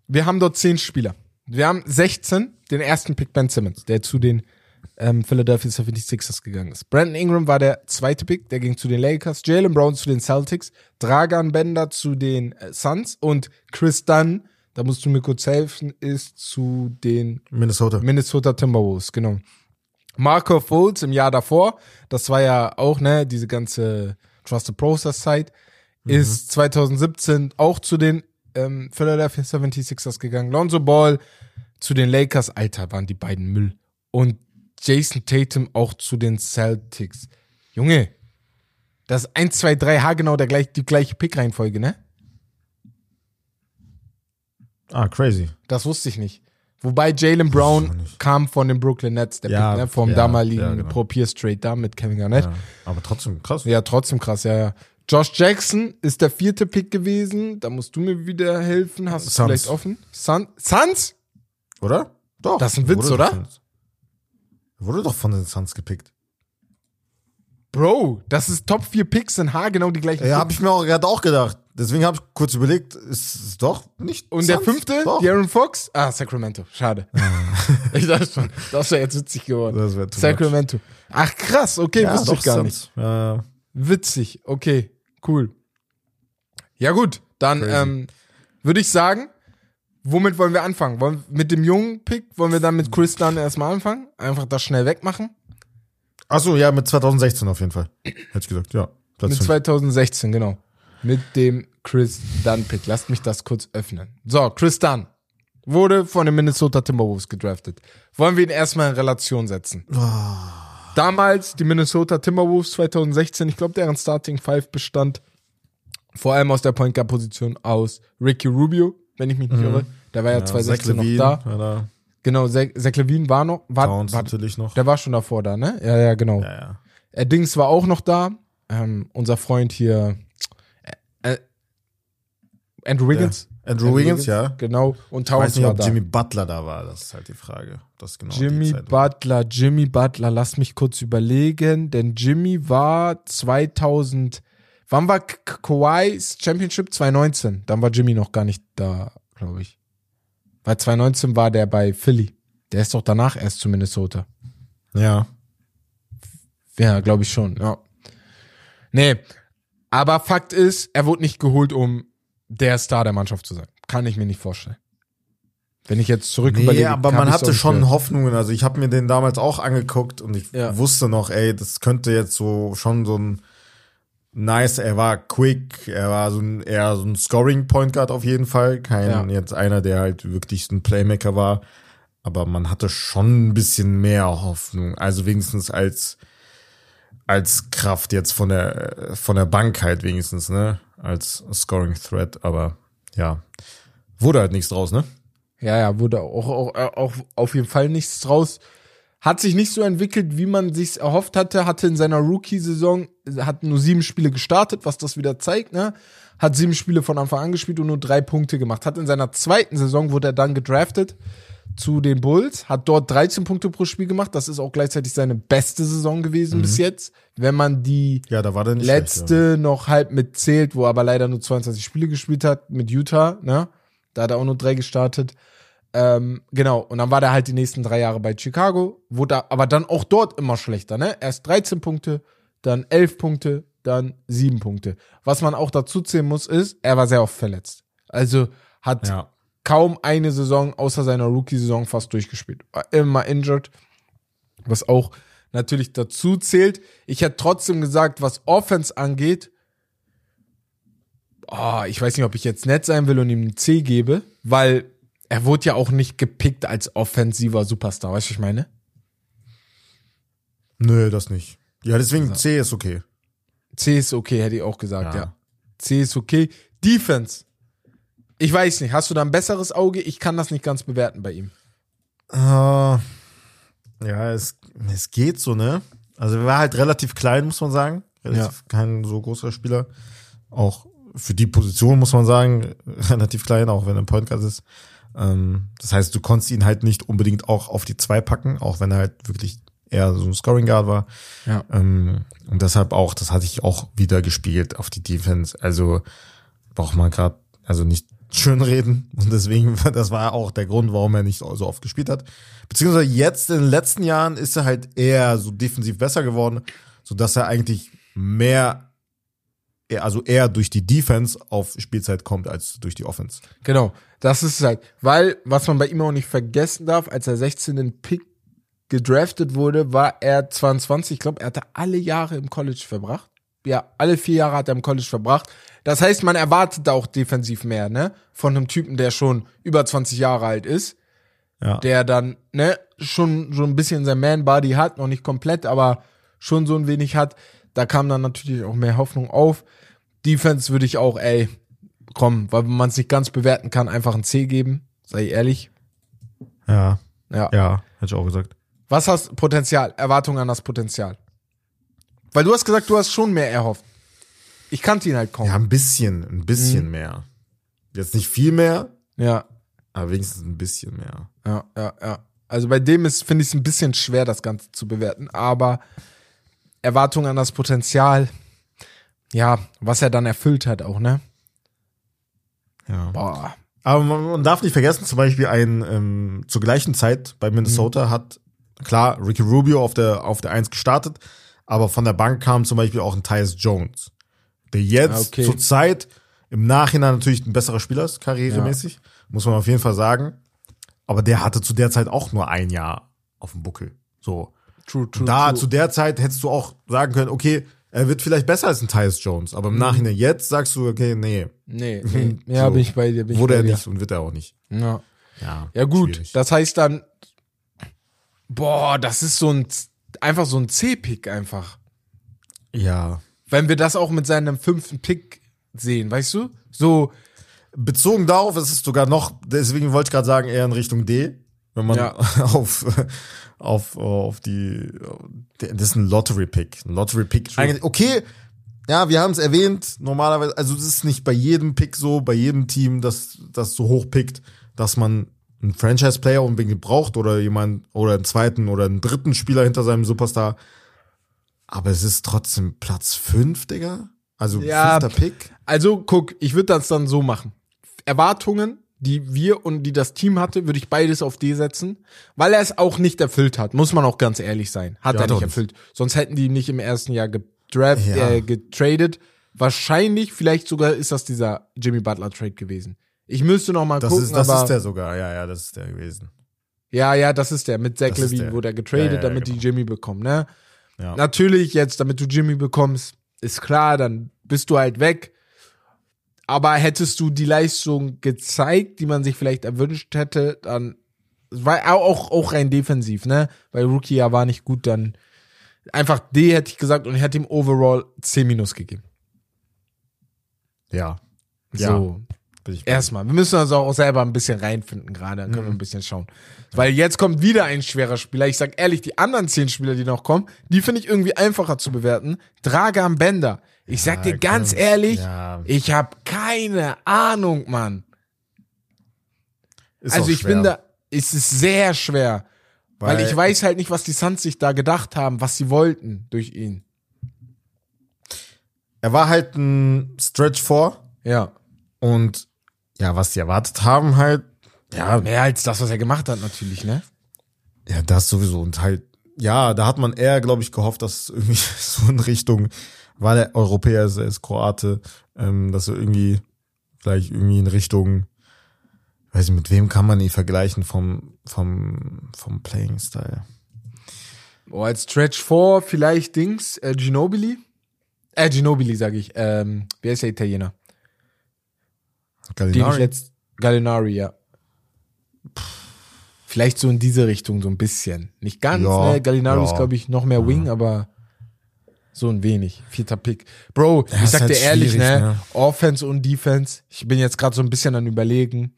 Wir haben dort 10 Spieler. Wir haben 16, den ersten Pick Ben Simmons, der zu den ähm, Philadelphia 76ers gegangen ist. Brandon Ingram war der zweite Pick, der ging zu den Lakers. Jalen Brown zu den Celtics. Dragan Bender zu den äh, Suns. Und Chris Dunn, da musst du mir kurz helfen, ist zu den Minnesota. Minnesota Timberwolves, genau. Marco Fultz im Jahr davor, das war ja auch, ne, diese ganze Trusted Process Zeit, ist 2017 auch zu den ähm, Philadelphia 76ers gegangen. Lonzo Ball zu den Lakers, Alter, waren die beiden Müll. Und Jason Tatum auch zu den Celtics. Junge, das ist 1, 2, 3 haargenau der gleich, die gleiche Pick-Reihenfolge, ne? Ah, crazy. Das wusste ich nicht. Wobei Jalen Brown kam von den Brooklyn Nets, der Ja, Pick, ne, vom ja, damaligen ja, genau. Pro Pierce Trade da mit Kevin Garnett. Ja. Aber trotzdem krass. Ja. trotzdem krass, ja, ja. Josh Jackson ist der vierte Pick gewesen. Da musst du mir wieder helfen. Hast du vielleicht offen? Sun Suns? Oder? Doch. Das ist ein Witz, Wurde oder? Wurde doch von den Suns gepickt. Bro, das ist Top 4 Picks sind haargenau die gleichen. Ja, habe ich mir auch gerade auch gedacht. Deswegen habe ich kurz überlegt, ist es doch nicht. Und der Suns? fünfte, Doch. De'Aaron Fox? Ah, Sacramento. Schade. ich dachte schon, das wäre jetzt witzig geworden. Das wär too Sacramento. Ach krass, okay, Ja, wusste doch, ich gar Suns. nicht. Ja. Witzig, okay, cool. Ja gut, dann ähm, würde ich sagen, womit wollen wir anfangen? Wollen, mit dem jungen Pick, wollen wir dann mit Chris Dunn erstmal anfangen? Einfach das schnell wegmachen? Achso, ja, mit 2016 auf jeden Fall. Hätte ich gesagt, ja. Platz Mit fünf. 2016, genau. Mit dem Chris Dunn Pick. Lasst mich das kurz öffnen. So, Chris Dunn wurde von den Minnesota Timberwolves gedraftet. Wollen wir ihn erstmal in Relation setzen? Damals die Minnesota Timberwolves 2016, ich glaube, deren Starting Five bestand vor allem aus der Point Guard Position aus Ricky Rubio, wenn ich mich nicht irre. Der war ja, ja, 2016 Zach noch da. Ja, da. Genau, Zach, Levine war noch, war, Towns war natürlich noch. der war schon davor da, ne? Ja, ja, genau. Ja, ja. Äh, Dings war auch noch da. Ähm, unser Freund hier, äh, äh, Andrew Wiggins. Andrew Wiggins, ja. Genau. Und Ich weiß Towns nicht, war ob da. Jimmy Butler da war. Das ist halt die Frage. Das ist genau Jimmy Zeit war. Butler, Jimmy Butler, lass mich kurz überlegen, denn Jimmy war 2000, wann war Kawhi's Championship? 2019. Dann war Jimmy noch gar nicht da, glaube ich. Weil 2019 war der bei Philly. Der ist doch danach erst zu Minnesota. Ja. Ja, glaube ich schon, ja. Nee, aber Fakt ist, er wurde nicht geholt, um der Star der Mannschaft zu sein. Kann ich mir nicht vorstellen. Wenn ich jetzt zurück Nee, überlege. aber man hatte schon gehört. Hoffnungen. Also ich habe mir den damals auch angeguckt und ich Ja. wusste noch, ey, das könnte jetzt so schon so ein nice, er war quick, er war so ein eher so ein Scoring Point Guard auf jeden Fall, kein Ja. jetzt einer, der halt wirklich so ein Playmaker war, aber man hatte schon ein bisschen mehr Hoffnung, also wenigstens als als Kraft jetzt von der von der Bank halt wenigstens, ne, als Scoring Threat, aber ja, wurde halt nichts draus, ne? Ja, ja, wurde auch, auch, auch auf jeden Fall nichts draus. Hat sich nicht so entwickelt, wie man sich's erhofft hatte. Hatte in seiner Rookie-Saison, hat nur sieben Spiele gestartet, was das wieder zeigt, ne? Hat sieben Spiele von Anfang an gespielt und nur drei Punkte gemacht. Hat in seiner zweiten Saison, wurde er dann gedraftet zu den Bulls, hat dort 13 Punkte pro Spiel gemacht. Das ist auch gleichzeitig seine beste Saison gewesen bis jetzt. Wenn man die Ja, letzte schlecht, noch halb mitzählt, wo er aber leider nur 22 Spiele gespielt hat mit Utah, ne? Da hat er auch nur drei gestartet. Ähm, genau, und dann war der halt die nächsten drei Jahre bei Chicago, wurde er aber dann auch dort immer schlechter, ne? Erst 13 Punkte, dann 11 Punkte, dann 7 Punkte. Was man auch dazu zählen muss, ist, er war sehr oft verletzt. Also hat ja. kaum eine Saison außer seiner Rookie-Saison fast durchgespielt. War immer injured, was auch natürlich dazu zählt. Ich hätte trotzdem gesagt, was Offense angeht, oh, ich weiß nicht, ob ich jetzt nett sein will und ihm ein C gebe, weil er wurde ja auch nicht gepickt als offensiver Superstar, weißt du, was ich meine? Nö, das nicht. Ja, deswegen C ist okay. C ist okay, hätte ich auch gesagt, ja. Ja. C ist okay. Defense. Ich weiß nicht, hast du da ein besseres Auge? Ich kann das nicht ganz bewerten bei ihm. Äh, ja, es, es geht so, ne? Also er war halt relativ klein, muss man sagen. Relativ kein so großer Spieler. Auch für die Position muss man sagen, relativ klein, auch wenn er ein Point Guard ist. Ähm, das heißt, du konntest ihn halt nicht unbedingt auch auf die zwei packen, auch wenn er halt wirklich eher so ein Scoring Guard war. Ja. Ähm, und deshalb auch, das hatte ich auch wieder gespielt auf die Defense. Also braucht man gerade, also nicht schönreden. Und deswegen, das war auch der Grund, warum er nicht so oft gespielt hat. Beziehungsweise jetzt in den letzten Jahren ist er halt eher so defensiv besser geworden, so dass er eigentlich mehr, also eher durch die Defense auf Spielzeit kommt als durch die Offense. Genau, das ist es halt. Weil, was man bei ihm auch nicht vergessen darf, als er 16. Pick gedraftet wurde, war er 22. Ich glaube, er hatte alle Jahre im College verbracht. Ja, alle vier Jahre hat er im College verbracht. Das heißt, man erwartet da auch defensiv mehr, ne? Von einem Typen, der schon über 20 Jahre alt ist, Ja. der dann, ne, schon, schon ein bisschen sein Man-Body hat, noch nicht komplett, aber schon so ein wenig hat. Da kam dann natürlich auch mehr Hoffnung auf. Defense würde ich auch, ey, komm, weil man es nicht ganz bewerten kann, einfach ein C geben, sei ehrlich. ja, Ja. ja, hätte ich auch gesagt. Was hast Potenzial? Erwartung an das Potenzial. Weil du hast gesagt, du hast schon mehr erhofft. Ich kannte ihn halt kaum. Ja, ein bisschen, ein bisschen mehr. Jetzt nicht viel mehr, Ja, aber wenigstens ein bisschen mehr. ja, ja, ja. Also bei dem ist, finde ich es ein bisschen schwer, das Ganze zu bewerten, aber Erwartung an das Potenzial, ja, was er dann erfüllt hat auch, ne? Ja. Boah. Aber man, darf nicht vergessen, zum Beispiel ein, ähm, zur gleichen Zeit bei Minnesota hat, klar, Ricky Rubio auf der, auf der Eins gestartet, aber von der Bank kam zum Beispiel auch ein Tyus Jones, der jetzt Ah, okay. zur Zeit im Nachhinein natürlich ein besserer Spieler ist, karrieremäßig, muss man auf jeden Fall sagen. Aber der hatte zu der Zeit auch nur ein Jahr auf dem Buckel. So. True, true, da true. zu der Zeit hättest du auch sagen können, okay, er wird vielleicht besser als ein Tyus Jones, Mhm. aber im Nachhinein jetzt sagst du, okay, nee, Nee, nee. ja, So. bin ich bei dir. Bin ich wurde er nicht und wird er auch nicht. Ja. Ja, Ja gut, schwierig. das heißt dann, boah, das ist so ein, einfach so ein C-Pick einfach. Ja. Wenn wir das auch mit seinem fünften Pick sehen, weißt du? So, Bezogen darauf ist es sogar noch, deswegen wollte ich gerade sagen, eher in Richtung D, wenn man Ja. auf, auf, auf die, das ist ein Lottery-Pick. Ein Lottery-Pick. Okay, ja, wir haben es erwähnt, normalerweise, also es ist nicht bei jedem Pick so, bei jedem Team, das, das so hoch pickt, dass man einen Franchise-Player unbedingt braucht oder jemand, oder einen zweiten oder einen dritten Spieler hinter seinem Superstar. Aber es ist trotzdem Platz fünf, Digga. Also Ja. fünfter Pick. also guck, ich würde das dann so machen. Erwartungen, die wir und die das Team hatte, würde ich beides auf D setzen, weil er es auch nicht erfüllt hat, muss man auch ganz ehrlich sein. Hat Ja, er nicht er erfüllt. Sonst hätten die ihn nicht im ersten Jahr gedraft, Ja. äh, getradet. Wahrscheinlich, vielleicht sogar ist das dieser Jimmy Butler Trade gewesen. Ich müsste noch mal Das, gucken, ist, das aber ist der sogar, ja, ja, das ist der gewesen. Ja, ja, das ist der mit Zach Das Levine, der. wurde er getradet, ja, damit genau. die Jimmy bekommen, ne? Ja. Natürlich jetzt, damit du Jimmy bekommst, ist klar, dann bist du halt weg. Aber hättest du die Leistung gezeigt, die man sich vielleicht erwünscht hätte, dann war auch, auch rein defensiv, ne? Weil Rookie ja war nicht gut, dann einfach D hätte ich gesagt und ich hätte ihm overall C minus gegeben. Ja. So. Bei Erstmal. Wir müssen uns auch selber ein bisschen reinfinden gerade. Dann können wir ein bisschen schauen. Weil jetzt kommt wieder ein schwerer Spieler. Ich sag ehrlich, die anderen zehn Spieler, die noch kommen, die finde ich irgendwie einfacher zu bewerten. Dragan Bender. Ich sag dir ganz komm, ehrlich, ja. ich habe keine Ahnung, Mann. Ist also ich bin da, es ist sehr schwer. Weil, Weil- ich weiß halt nicht, was die Suns sich da gedacht haben, was sie wollten durch ihn. Er war halt ein Stretch 4 Ja. und ja, was die erwartet haben halt, ja, Mehr als das, was er gemacht hat, natürlich, ne? ja, das sowieso und halt, ja, da hat man eher, glaube ich, gehofft, dass irgendwie so in Richtung, weil er Europäer ist, er ist Kroate, ähm, dass er irgendwie vielleicht irgendwie in Richtung, weiß nicht, mit wem kann man ihn vergleichen vom vom vom Playing Style? Oh, als Stretch 4 vielleicht Dings, äh, Ginobili? Äh, Ginobili, sage ich. Ähm, wer ist der Italiener? Ich Gallinari? jetzt, Gallinari, ja. Vielleicht so in diese Richtung, so ein bisschen. Nicht ganz, Ja, ne? Gallinari ja. ist, glaube ich, noch mehr Wing, aber so ein wenig. Vierter Pick. Bro, ich ist sag halt dir ehrlich, ne? ne? Offense und Defense. Ich bin jetzt gerade so ein bisschen an überlegen,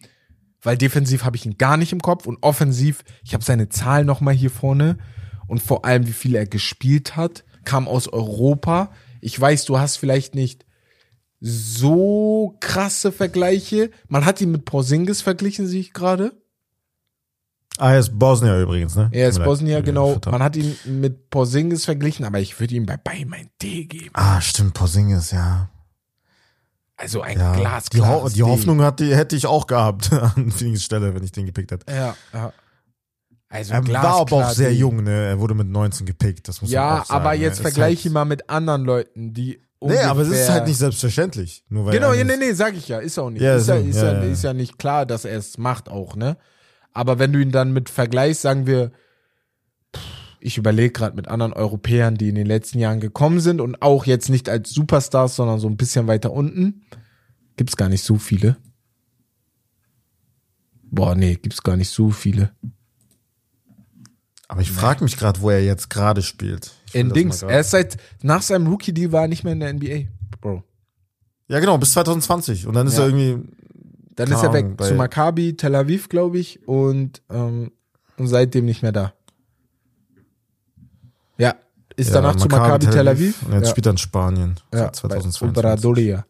weil defensiv habe ich ihn gar nicht im Kopf und offensiv, ich habe seine Zahlen noch mal hier vorne und vor allem, wie viel er gespielt hat, kam aus Europa. Ich weiß, du hast vielleicht nicht so krasse Vergleiche. Man hat ihn mit Porzingis verglichen, sehe ich gerade. Ah, er ist Bosnier übrigens, ne? Er ist. Bosnier, Ja, genau. Man hat ihn mit Porzingis verglichen, aber ich würde ihm bei beidem ein D geben. Ah, stimmt, Porzingis, ja. Also ein Ja, Glas, die, Ho die Hoffnung hatte, hätte ich auch gehabt an Phoenix Stelle, wenn ich den gepickt hätte. Ja, ja. Also Er war aber auch sehr jung, ne? Er wurde mit 19 gepickt, das muss man Ja, auch sagen. aber ne? jetzt vergleiche halt, ihn mal mit anderen Leuten, die Nee, aber es ist halt nicht selbstverständlich. Nur weil Genau, ja, nee, nee, sag ich ja, ist auch nicht. Ja, ist, ja, ist, ja, ja, ja. ist ja nicht klar, dass er es macht auch, ne? Aber wenn du ihn dann mit vergleichst, sagen wir, ich überlege gerade mit anderen Europäern, die in den letzten Jahren gekommen sind und auch jetzt nicht als Superstars, sondern so ein bisschen weiter unten, gibt's gar nicht so viele. Boah, nee, gibt's gar nicht so viele. Aber ich frage mich gerade, wo er jetzt gerade spielt. Ich In Dings. Er ist seit, nach seinem Rookie-Deal war er nicht mehr in der NBA, Bro. Ja, genau, bis 2020. Und dann ist Ja. er irgendwie. Dann ist er weg zu Maccabi, Tel Aviv, glaube ich, und, ähm, und seitdem nicht mehr da. Ja, ist ja, danach zu Maccabi Tel Aviv. Und jetzt ja, spielt er in Spanien. ja, seit 2022. Obradoria.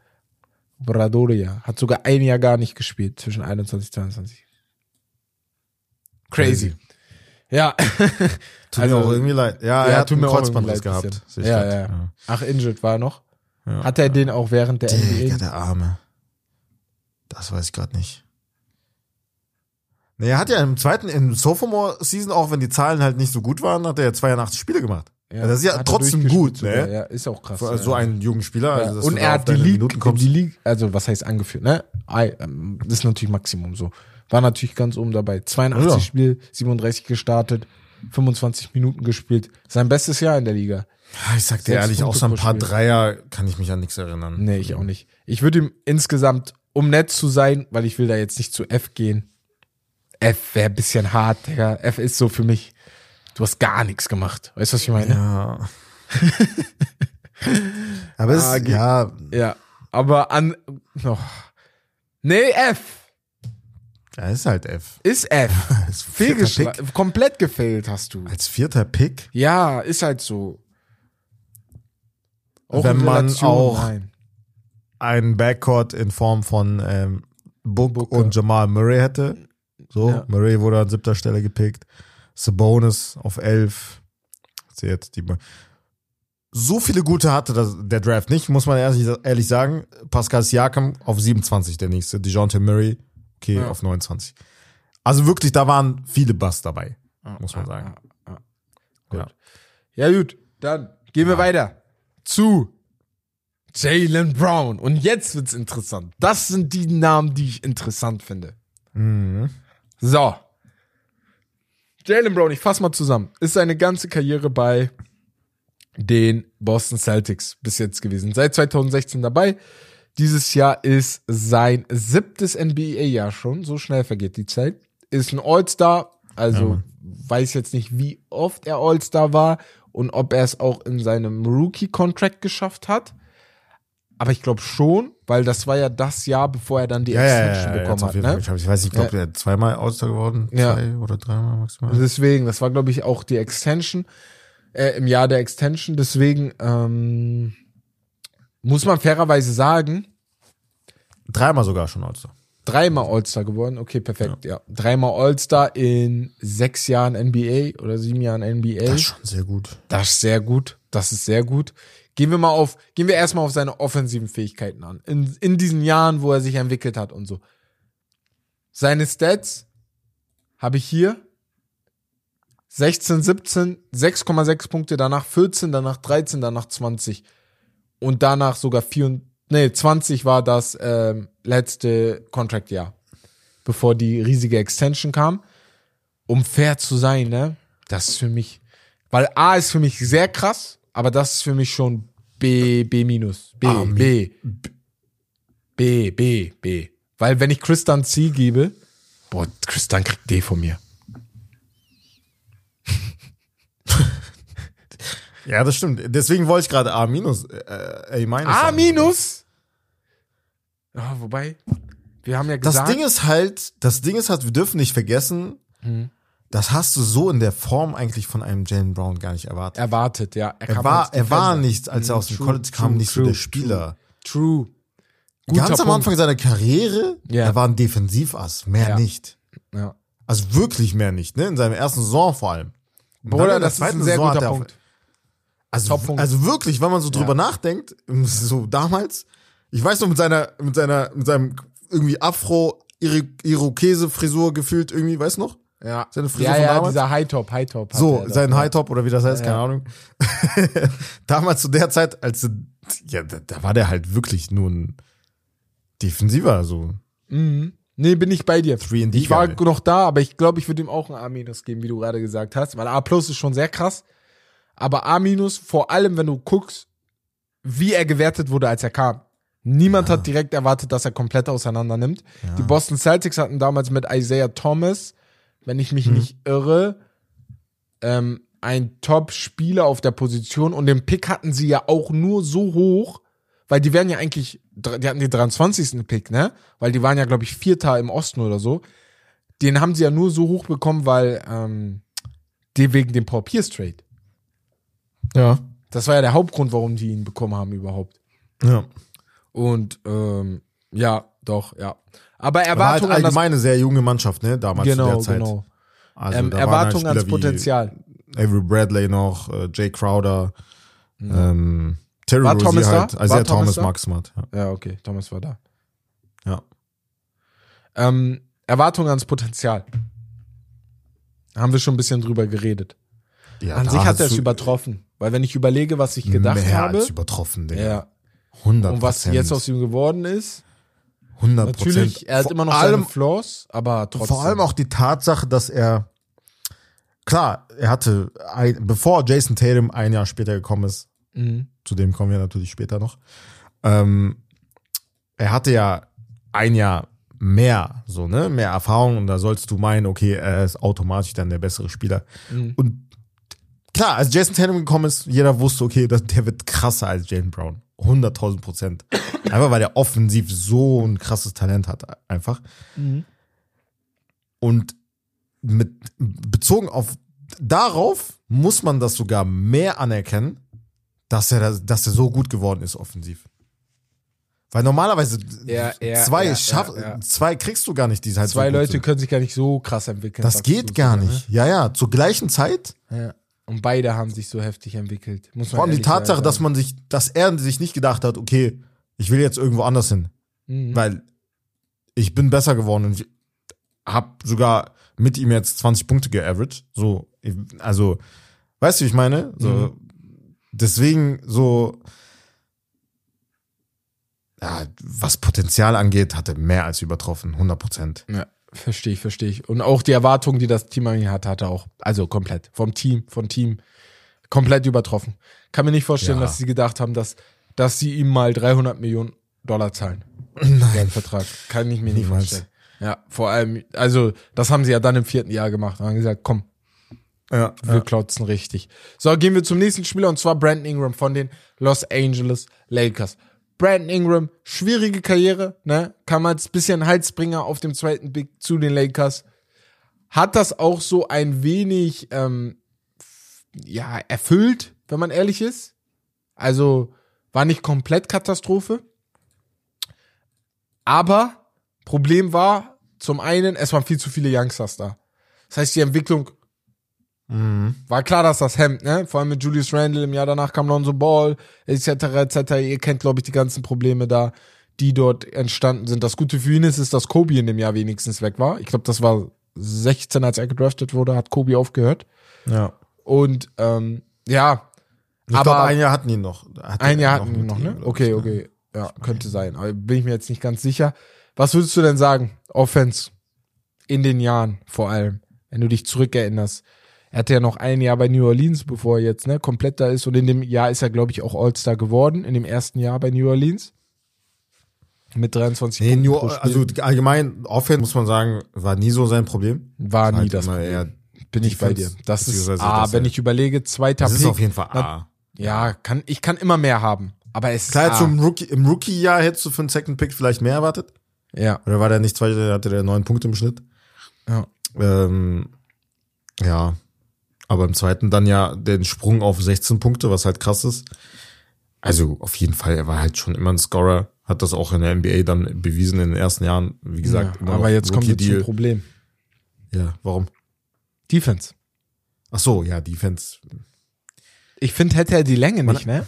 Obradoria. Hat sogar ein Jahr gar nicht gespielt, zwischen 21 und 22. Crazy. Tut Ja. mir Also- auch irgendwie leid. Ja, er ja, hat tut einen mir Kreuzbandriss gehabt. Ja, grad. ja. Ach, injured war er noch. Ja. Hat er den auch während der Digga, NBA? der Arme. Das weiß ich gerade nicht. Nee, er hat ja im zweiten, im Sophomore-Season, auch wenn die Zahlen halt nicht so gut waren, hat er ja 82 Spiele gemacht. Ja, das ist ja trotzdem gut, ne? Ja, ist auch krass. Für ja. so einen jungen Spieler. Ja. Also, und er hat die League, die League, also was heißt angeführt, ne? Ähm, Das ist natürlich Maximum so. War natürlich ganz oben dabei. 82 Ja. Spiel, 37 gestartet, 25 Minuten gespielt. Sein bestes Jahr in der Liga. Ja, ich sag dir ehrlich, außer ein paar. Dreier kann ich mich an nichts erinnern. Nee, ich auch nicht. Ich würde ihm insgesamt, um nett zu sein, weil ich will da jetzt nicht zu F gehen. F wäre ein bisschen hart, Digga. F ist so für mich, du hast gar nichts gemacht. Weißt du, was ich meine? Ja. Aber es Ah, ja, Ja. Aber an, oh. nee, F. ja, ist halt F. Ist F. Als vierter, Pick, Fehlgeschlagen. Komplett gefailt hast du. als vierter Pick, Ja, ist halt so. Wenn in man auch- Nein. Einen Backcourt in Form von ähm, Book Booker. und Jamal Murray hätte. So, Ja. Murray wurde an siebter Stelle gepickt. Sabonis auf elf. Jetzt die so viele gute hatte das, der Draft nicht, muss man ehrlich, ehrlich sagen. Pascal Siakam auf 27 der nächste. DeJounte Murray, okay, Ja. auf 29. Also wirklich, da waren viele Busts dabei, muss man sagen. Gut. Ja, gut. Dann gehen wir weiter zu Jalen Brown. Und jetzt wird's interessant. Das sind die Namen, die ich interessant finde. Mhm. So. Jalen Brown, ich fass mal zusammen. Ist seine ganze Karriere bei den Boston Celtics bis jetzt gewesen. Seit 2016 dabei. Dieses Jahr ist sein siebtes NBA-Jahr schon. So schnell vergeht die Zeit. Ist ein All-Star. Also weiß jetzt nicht, wie oft er All-Star war und ob er es auch in seinem Rookie-Contract geschafft hat. Aber ich glaube schon, weil das war ja das Jahr, bevor er dann die Ja, ja, ja, Extension ja, jetzt bekommen hat. Ne? Ich, hab, ich weiß nicht, ich glaube, der hat zweimal All-Star geworden. Ja. Zwei oder dreimal maximal. Deswegen, das war, glaube ich, auch die Extension, äh, im Jahr der Extension. Deswegen ähm, muss man fairerweise sagen, Dreimal sogar schon All-Star. dreimal All-Star geworden. Okay, perfekt, ja. Dreimal All-Star in sechs Jahren NBA oder sieben Jahren NBA. Das ist schon sehr gut. Das ist sehr gut. Das ist sehr gut. Gehen wir mal auf, gehen wir erstmal auf seine offensiven Fähigkeiten an. In, in diesen Jahren, wo er sich entwickelt hat und so. Seine Stats habe ich hier. 16, 17, 6,6 Punkte, danach 14, danach 13, danach 20. Und danach sogar 4, nee, 20 war das ähm, letzte Contract-Jahr. Bevor die riesige Extension kam. Um fair zu sein, ne? Das ist für mich, weil A ist für mich sehr krass, aber das ist für mich schon B, B minus. B, Ah, B. B, B, B. Weil wenn ich Chris dann C gebe, boah, Chris dann kriegt D von mir. Ja, das stimmt. Deswegen wollte ich gerade A minus, äh, A minus. A minus? Ja, wobei, wir haben ja Das gesagt. Ding ist halt, das Ding ist halt, wir dürfen nicht vergessen, Hm. Das hast du so in der Form eigentlich von einem Jalen Brown gar nicht erwartet. erwartet, ja. Er kam war, er war nicht, als er aus dem True, College kam, true, nicht so true, der Spieler. True. Guter Ganz am Punkt. Anfang seiner Karriere, Ja. er war ein Defensivass, mehr Ja. nicht. Ja. Also wirklich mehr nicht, ne? In seiner ersten Saison vor allem. Und Bruder, das ist ein sehr Saison guter er Punkt. Also, also wirklich, wenn man so drüber Ja. nachdenkt, so damals, ich weiß noch mit seiner, mit seiner, mit seinem irgendwie Afro-Irokese-Frisur gefühlt irgendwie, weißt du noch? Ja, Seine Frisur ja, ja damals? dieser High-Top, High-Top. So, sein High-Top oder wie das heißt, keine Ja. Ahnung. damals zu der Zeit, als, ja, da, da war der halt wirklich nur ein Defensiver, so. Mhm. Nee, bin ich bei dir. 3D Ich war noch da, aber ich glaube, ich würde ihm auch ein A- geben, wie du gerade gesagt hast, weil A plus ist schon sehr krass. Aber A minus, vor allem, wenn du guckst, wie er gewertet wurde, als er kam. Niemand hat direkt erwartet, dass er komplett auseinander nimmt. Die Boston Celtics hatten damals mit Isaiah Thomas, wenn ich mich nicht irre, ähm, ein Top-Spieler auf der Position und den Pick hatten sie ja auch nur so hoch, weil die wären ja eigentlich, die hatten den 23. Pick, ne? Weil die waren ja, glaube ich, Vierter im Osten oder so. Den haben sie ja nur so hoch bekommen, weil ähm, die wegen dem Paul Pierce Trade. Ja. Das war ja der Hauptgrund, warum die ihn bekommen haben überhaupt. Ja. Und ähm, ja, doch, ja. Aber halt Erwartung an das allgemein eine sehr junge Mannschaft, ne, damals zu genau, der Zeit. genau. Also, Ähm, da waren Erwartung halt ans Potenzial. Avery Bradley noch, äh, Jay Crowder, ähm, Terry War Rozier Thomas da? halt, War Isaiah Thomas Thomas, Smart. Ja. Ja, okay, Thomas war da. ja. Ähm, Erwartung ans Potenzial. Haben wir schon ein bisschen drüber geredet. ja An sich hat er es übertroffen. Weil wenn ich überlege, was ich gedacht mehr habe, als übertroffen, Digga. ja, 100 und was jetzt aus ihm geworden ist, 100 natürlich, er hat vor immer noch allem, seine Flaws, aber trotzdem. Vor allem auch die Tatsache, dass er, klar, er hatte, ein, bevor Jason Tatum ein Jahr später gekommen ist, Mhm. zu dem kommen wir natürlich später noch, ähm, er hatte ja ein Jahr mehr, so, ne, mehr Erfahrung und da sollst du meinen, okay, er ist automatisch dann der bessere Spieler. Mhm. Und klar, als Jason Tatum gekommen ist, jeder wusste, okay, das, der wird krasser als Jalen Brown. 100.000 Prozent. Einfach weil der offensiv so ein krasses Talent hat, einfach. Mhm. Und mit, bezogen auf darauf muss man das sogar mehr anerkennen, dass er, das- dass er so gut geworden ist offensiv. Weil normalerweise Ja, ja, zwei, ja, schaff, ja, ja. zwei kriegst du gar nicht, die halt Zwei so gut Leute sind. können sich gar nicht so krass entwickeln. Das geht gar nicht. Ja, ja, zur gleichen Zeit. Und beide haben sich so heftig entwickelt. Muss man Vor allem die Tatsache, sagen. dass man sich, dass er sich nicht gedacht hat, okay, ich will jetzt irgendwo anders hin. Mhm. Weil ich bin besser geworden und hab sogar mit ihm jetzt 20 Punkte geaveraged. So, also, weißt du, wie ich meine? So, Mhm. deswegen so, ja, was Potenzial angeht, hat er mehr als übertroffen, 100 Prozent. Ja, verstehe ich, verstehe ich. Und auch die Erwartungen, die das Team an ihn hatte, hat er auch, also komplett, vom Team, vom Team, komplett übertroffen. Kann mir nicht vorstellen, Ja. dass sie gedacht haben, dass, dass sie ihm mal 300 Millionen Dollar zahlen. Nein. Vertrag. Kann ich mir nicht Niemals. vorstellen. Ja, vor allem, also, das haben sie ja dann im vierten Jahr gemacht. Haben gesagt, komm, Ja, wir klotzen richtig. So, gehen wir zum nächsten Spieler und zwar Brandon Ingram von den Los Angeles Lakers. Brandon Ingram, schwierige Karriere, ne? Kam als bisschen Halsbringer auf dem zweiten Pick zu den Lakers. Hat das auch so ein wenig, ähm, ja, erfüllt, wenn man ehrlich ist. Also war nicht komplett Katastrophe. Aber Problem war, zum einen, es waren viel zu viele Youngsters da. Das heißt, die Entwicklung war klar, dass das hemmt, ne? Vor allem mit Julius Randle im Jahr danach kam Lonzo Ball, etc., etc. Ihr kennt, glaube ich, die ganzen Probleme da, die dort entstanden sind. Das Gute für ihn ist, ist, dass Kobe in dem Jahr wenigstens weg war. Ich glaube, das war 16, als er gedraftet wurde, hat Kobe aufgehört. Ja. Und ähm, ja, Ich Aber- glaube, ein Jahr hatten die noch. Hatte ein Jahr hatten mit noch, ne? glaub Okay, okay. Ja, könnte sein. Aber bin ich mir jetzt nicht ganz sicher. Was würdest du denn sagen? Offense in den Jahren vor allem, wenn du dich zurückerinnerst. Er hatte ja noch ein Jahr bei New Orleans, bevor er jetzt ne, komplett da ist. Und in dem Jahr ist er, glaube ich, auch All-Star geworden. In dem ersten Jahr bei New Orleans. Mit 23 Nee, Spiel. also allgemein, Offense muss man sagen, war nie so sein Problem. war nie halt das immer Problem. Bin ich bei dir. Das ist A, das wenn ja- ich überlege, zweiter Das ist Pick. auf jeden Fall A. Ja, kann, ich kann immer mehr haben. Aber es Klar, ist zum Rookie, im Rookie-Jahr hättest du für einen Second Pick vielleicht mehr erwartet. Ja, Oder war der nicht zweite, hatte der neun Punkte im Schnitt? ja. Ähm, ja. Aber im zweiten dann ja den Sprung auf 16 Punkte, was halt krass ist. Also auf jeden Fall, er war halt schon immer ein Scorer, hat das auch in der NBA dann bewiesen in den ersten Jahren. Wie gesagt, ja, aber jetzt wir zum Rookie-Deal. Problem. Ja, warum? Defense. Ach so, ja, Defense. Ich finde, hätte er die Länge nicht, ne?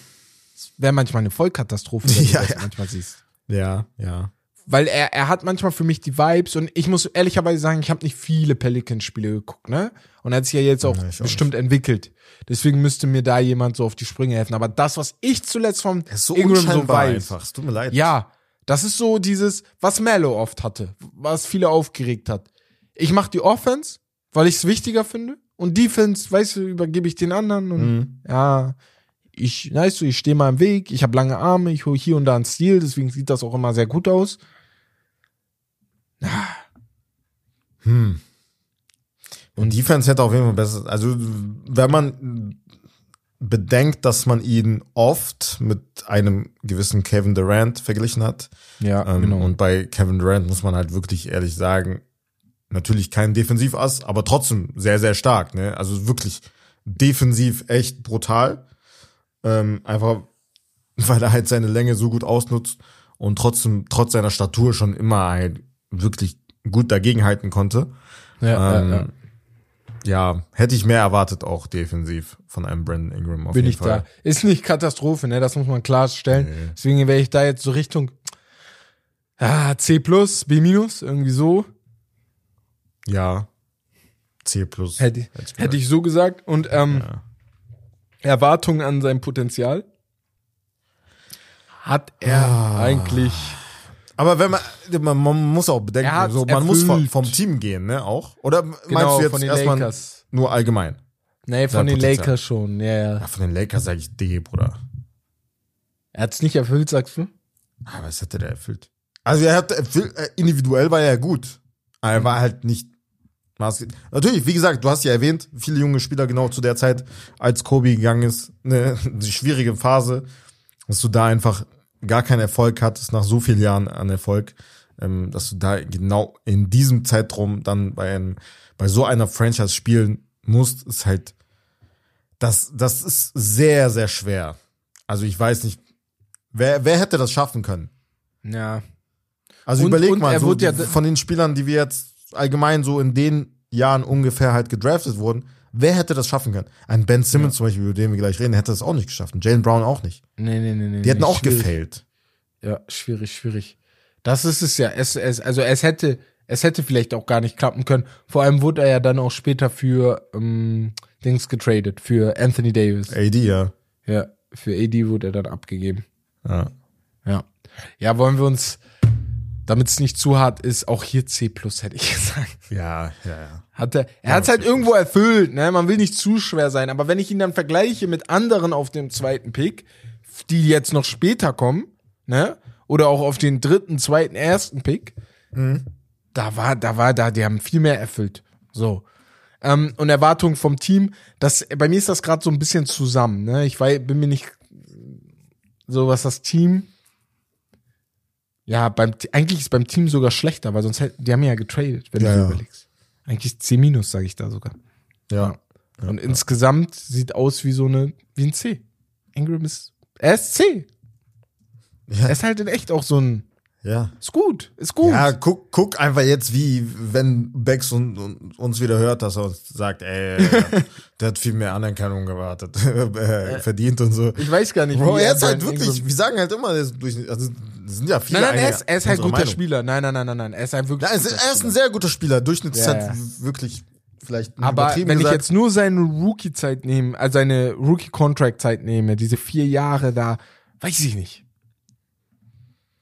Wäre manchmal eine Vollkatastrophe, wenn du Ja, das ja. manchmal siehst. Ja, ja. Weil er, er hat manchmal für mich die Vibes und ich muss ehrlicherweise sagen, ich habe nicht viele Pelicans-Spiele geguckt, ne? Und er hat sich ja jetzt auch Ja, ich auch bestimmt entwickelt. Deswegen müsste mir da jemand so auf die Sprünge helfen. Aber das, was ich zuletzt vom so Ingram so weiß, einfach. Es tut mir leid. ja, das ist so dieses, was Mello oft hatte, was viele aufgeregt hat. Ich mache die Offense, weil ich es wichtiger finde. Und Defense, weißt du, übergebe ich den anderen. Und Mhm. ja, ich, weißt du, ich stehe mal im Weg, ich habe lange Arme, ich hole hier und da einen Stil, deswegen sieht das auch immer sehr gut aus. Hm. Und Defense hätte auf jeden Fall besser. Also, wenn man bedenkt, dass man ihn oft mit einem gewissen Kevin Durant verglichen hat. Ja, Ähm, Und bei Kevin Durant muss man halt wirklich ehrlich sagen, natürlich kein Defensivass, aber trotzdem sehr, sehr stark. Ne? Also wirklich defensiv echt brutal. Ähm, einfach, weil er halt seine Länge so gut ausnutzt und trotzdem, trotz seiner Statur schon immer halt wirklich gut dagegenhalten konnte. ja, Ähm, ja, ja. ja, hätte ich mehr erwartet auch defensiv von einem Brandon Ingram auf bin jeden ich Fall. da. Ist nicht Katastrophe, ne? Das muss man klarstellen. Nee. Deswegen wäre ich da jetzt so Richtung ah, C plus, B minus, irgendwie so. Ja. C plus. Hätte, ich gesagt. hätte ich so gesagt. Und ähm. Erwartungen an sein Potenzial. Hat er Ah. eigentlich. Aber wenn man, man, man muss auch bedenken, Er so, man muss vom, vom Team gehen, ne, auch? Oder meinst Genau, du jetzt von den erstmal Lakers. nur allgemein? Nee, von den Potenzial. Lakers schon. Ja, ja. Ja, von den Lakers sage ich D, Bruder. Er hat's nicht erfüllt, sagst du? Aber was hätte der erfüllt? Also er hat erfüllt, äh, individuell war er ja gut. Aber er war halt nicht Natürlich, wie gesagt, du hast ja erwähnt, viele junge Spieler genau zu der Zeit, als Kobe gegangen ist, eine die schwierige Phase, dass du da einfach gar keinen Erfolg hattest nach so vielen Jahren an Erfolg, ähm, dass du da genau in diesem Zeitraum dann bei einem, bei so einer Franchise spielen musst, ist halt, das, das ist sehr, sehr schwer. Also ich weiß nicht, wer, wer hätte das schaffen können? Ja. Also Und- überleg und mal, so ja- von den Spielern, die wir jetzt allgemein so in den Jahren ungefähr halt gedraftet wurden, wer hätte das schaffen können? Ein Ben Simmons zum Beispiel, über den wir gleich reden, hätte das auch nicht geschafft. Und Jalen Brown auch nicht. Nee, nee, nee, nee. Die hätten nee, auch schwierig. gefailt. Ja, schwierig, schwierig. Das ist es ja. Es, es, also es hätte, es hätte vielleicht auch gar nicht klappen können. Vor allem wurde er ja dann auch später für ähm, Dings getradet, für Anthony Davis. AD, ja. Ja, für AD wurde er dann abgegeben. ja. Ja. Ja, wollen wir uns, damit es nicht zu hart ist, auch hier C plus hätte ich gesagt. Ja, ja, ja. Hat er, er hat es halt irgendwo erfüllt, ne? Man will nicht zu schwer sein, aber wenn ich ihn dann vergleiche mit anderen auf dem zweiten Pick, die jetzt noch später kommen, ne? Oder auch auf den dritten, zweiten, ersten Pick, da war, da war, da, die haben viel mehr erfüllt. So. Ähm, und Erwartungen vom Team, das, bei mir ist das gerade so ein bisschen zusammen, ne? Ich weiß, bin mir nicht so, was das Team Ja, beim, eigentlich ist beim Team sogar schlechter, weil sonst hätten, die haben ja getradet, wenn Ja, du ja. überlegst. Eigentlich C minus, sage ich da sogar. Ja. Und insgesamt sieht aus wie so eine, wie ein C. Ingram ist, er ist C. Ja. Er ist halt in echt auch so ein, Ja. ist gut, ist gut. Ja, guck, guck einfach jetzt, wie, wenn Bex und, und uns wieder hört, dass er uns sagt, ey, der hat viel mehr Anerkennung gewartet, äh, verdient und so. Ich weiß gar nicht, Bro, er ist halt wirklich, wir sagen halt immer, durch, also, es sind ja viele Nein, nein, er ist, er ist halt guter Meinung. Spieler. Nein, nein, nein, nein, nein. Er ist halt wirklich. Nein, er ist ein sehr guter Spieler. Durchschnittszeit Ja, ja. wirklich vielleicht Aber wenn ich gesagt. jetzt nur seine Rookie-Zeit nehme, also seine Rookie-Contract-Zeit nehme, diese vier Jahre da, weiß ich nicht.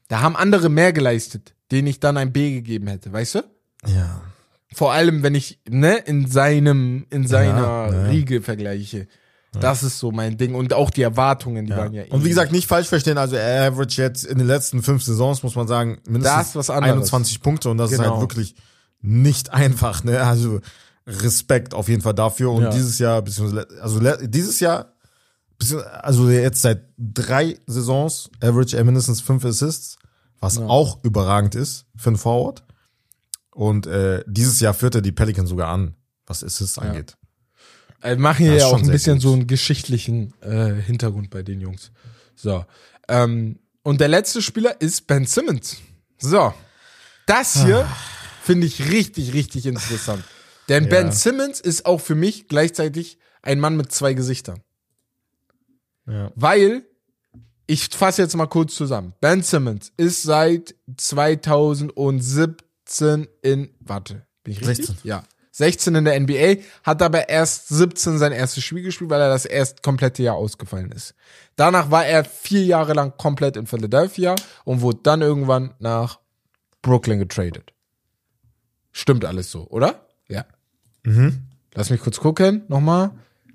Da haben andere mehr geleistet, denen ich dann ein B gegeben hätte, weißt du? ja. Vor allem, wenn ich, ne, in seinem, in seiner Ja, ja. Riege vergleiche. Das ist so mein Ding. Und auch die Erwartungen, die Ja. waren ja Und wie gesagt, nicht falsch verstehen, also er average jetzt in den letzten fünf Saisons, muss man sagen, mindestens Das ist was anderes. 21 Punkte und das ist Genau. halt wirklich nicht einfach, ne? Also Respekt auf jeden Fall dafür und Ja. dieses Jahr, beziehungsweise, also dieses Jahr, also jetzt seit drei Saisons average er mindestens fünf Assists, was auch überragend ist für einen Forward. Und äh, dieses Jahr führt er die Pelicans sogar an, was Assists angeht. Wir machen hier ja auch ein bisschen gut. so einen geschichtlichen äh, Hintergrund bei den Jungs. So. Ähm, und der letzte Spieler ist Ben Simmons. So. Das hier Ah. finde ich richtig, richtig interessant. Denn Ben Simmons ist auch für mich gleichzeitig ein Mann mit zwei Gesichtern. Ja. Weil, ich fasse jetzt mal kurz zusammen. Ben Simmons ist seit 2017 in, warte, bin ich richtig? 16. Ja. 16 in der NBA, hat aber erst 17 sein erstes Spiel gespielt, weil er das erst komplette Jahr ausgefallen ist. Danach war er vier Jahre lang komplett in Philadelphia und wurde dann irgendwann nach Brooklyn getradet. Stimmt alles so, oder? Ja. Lass mich kurz gucken, nochmal,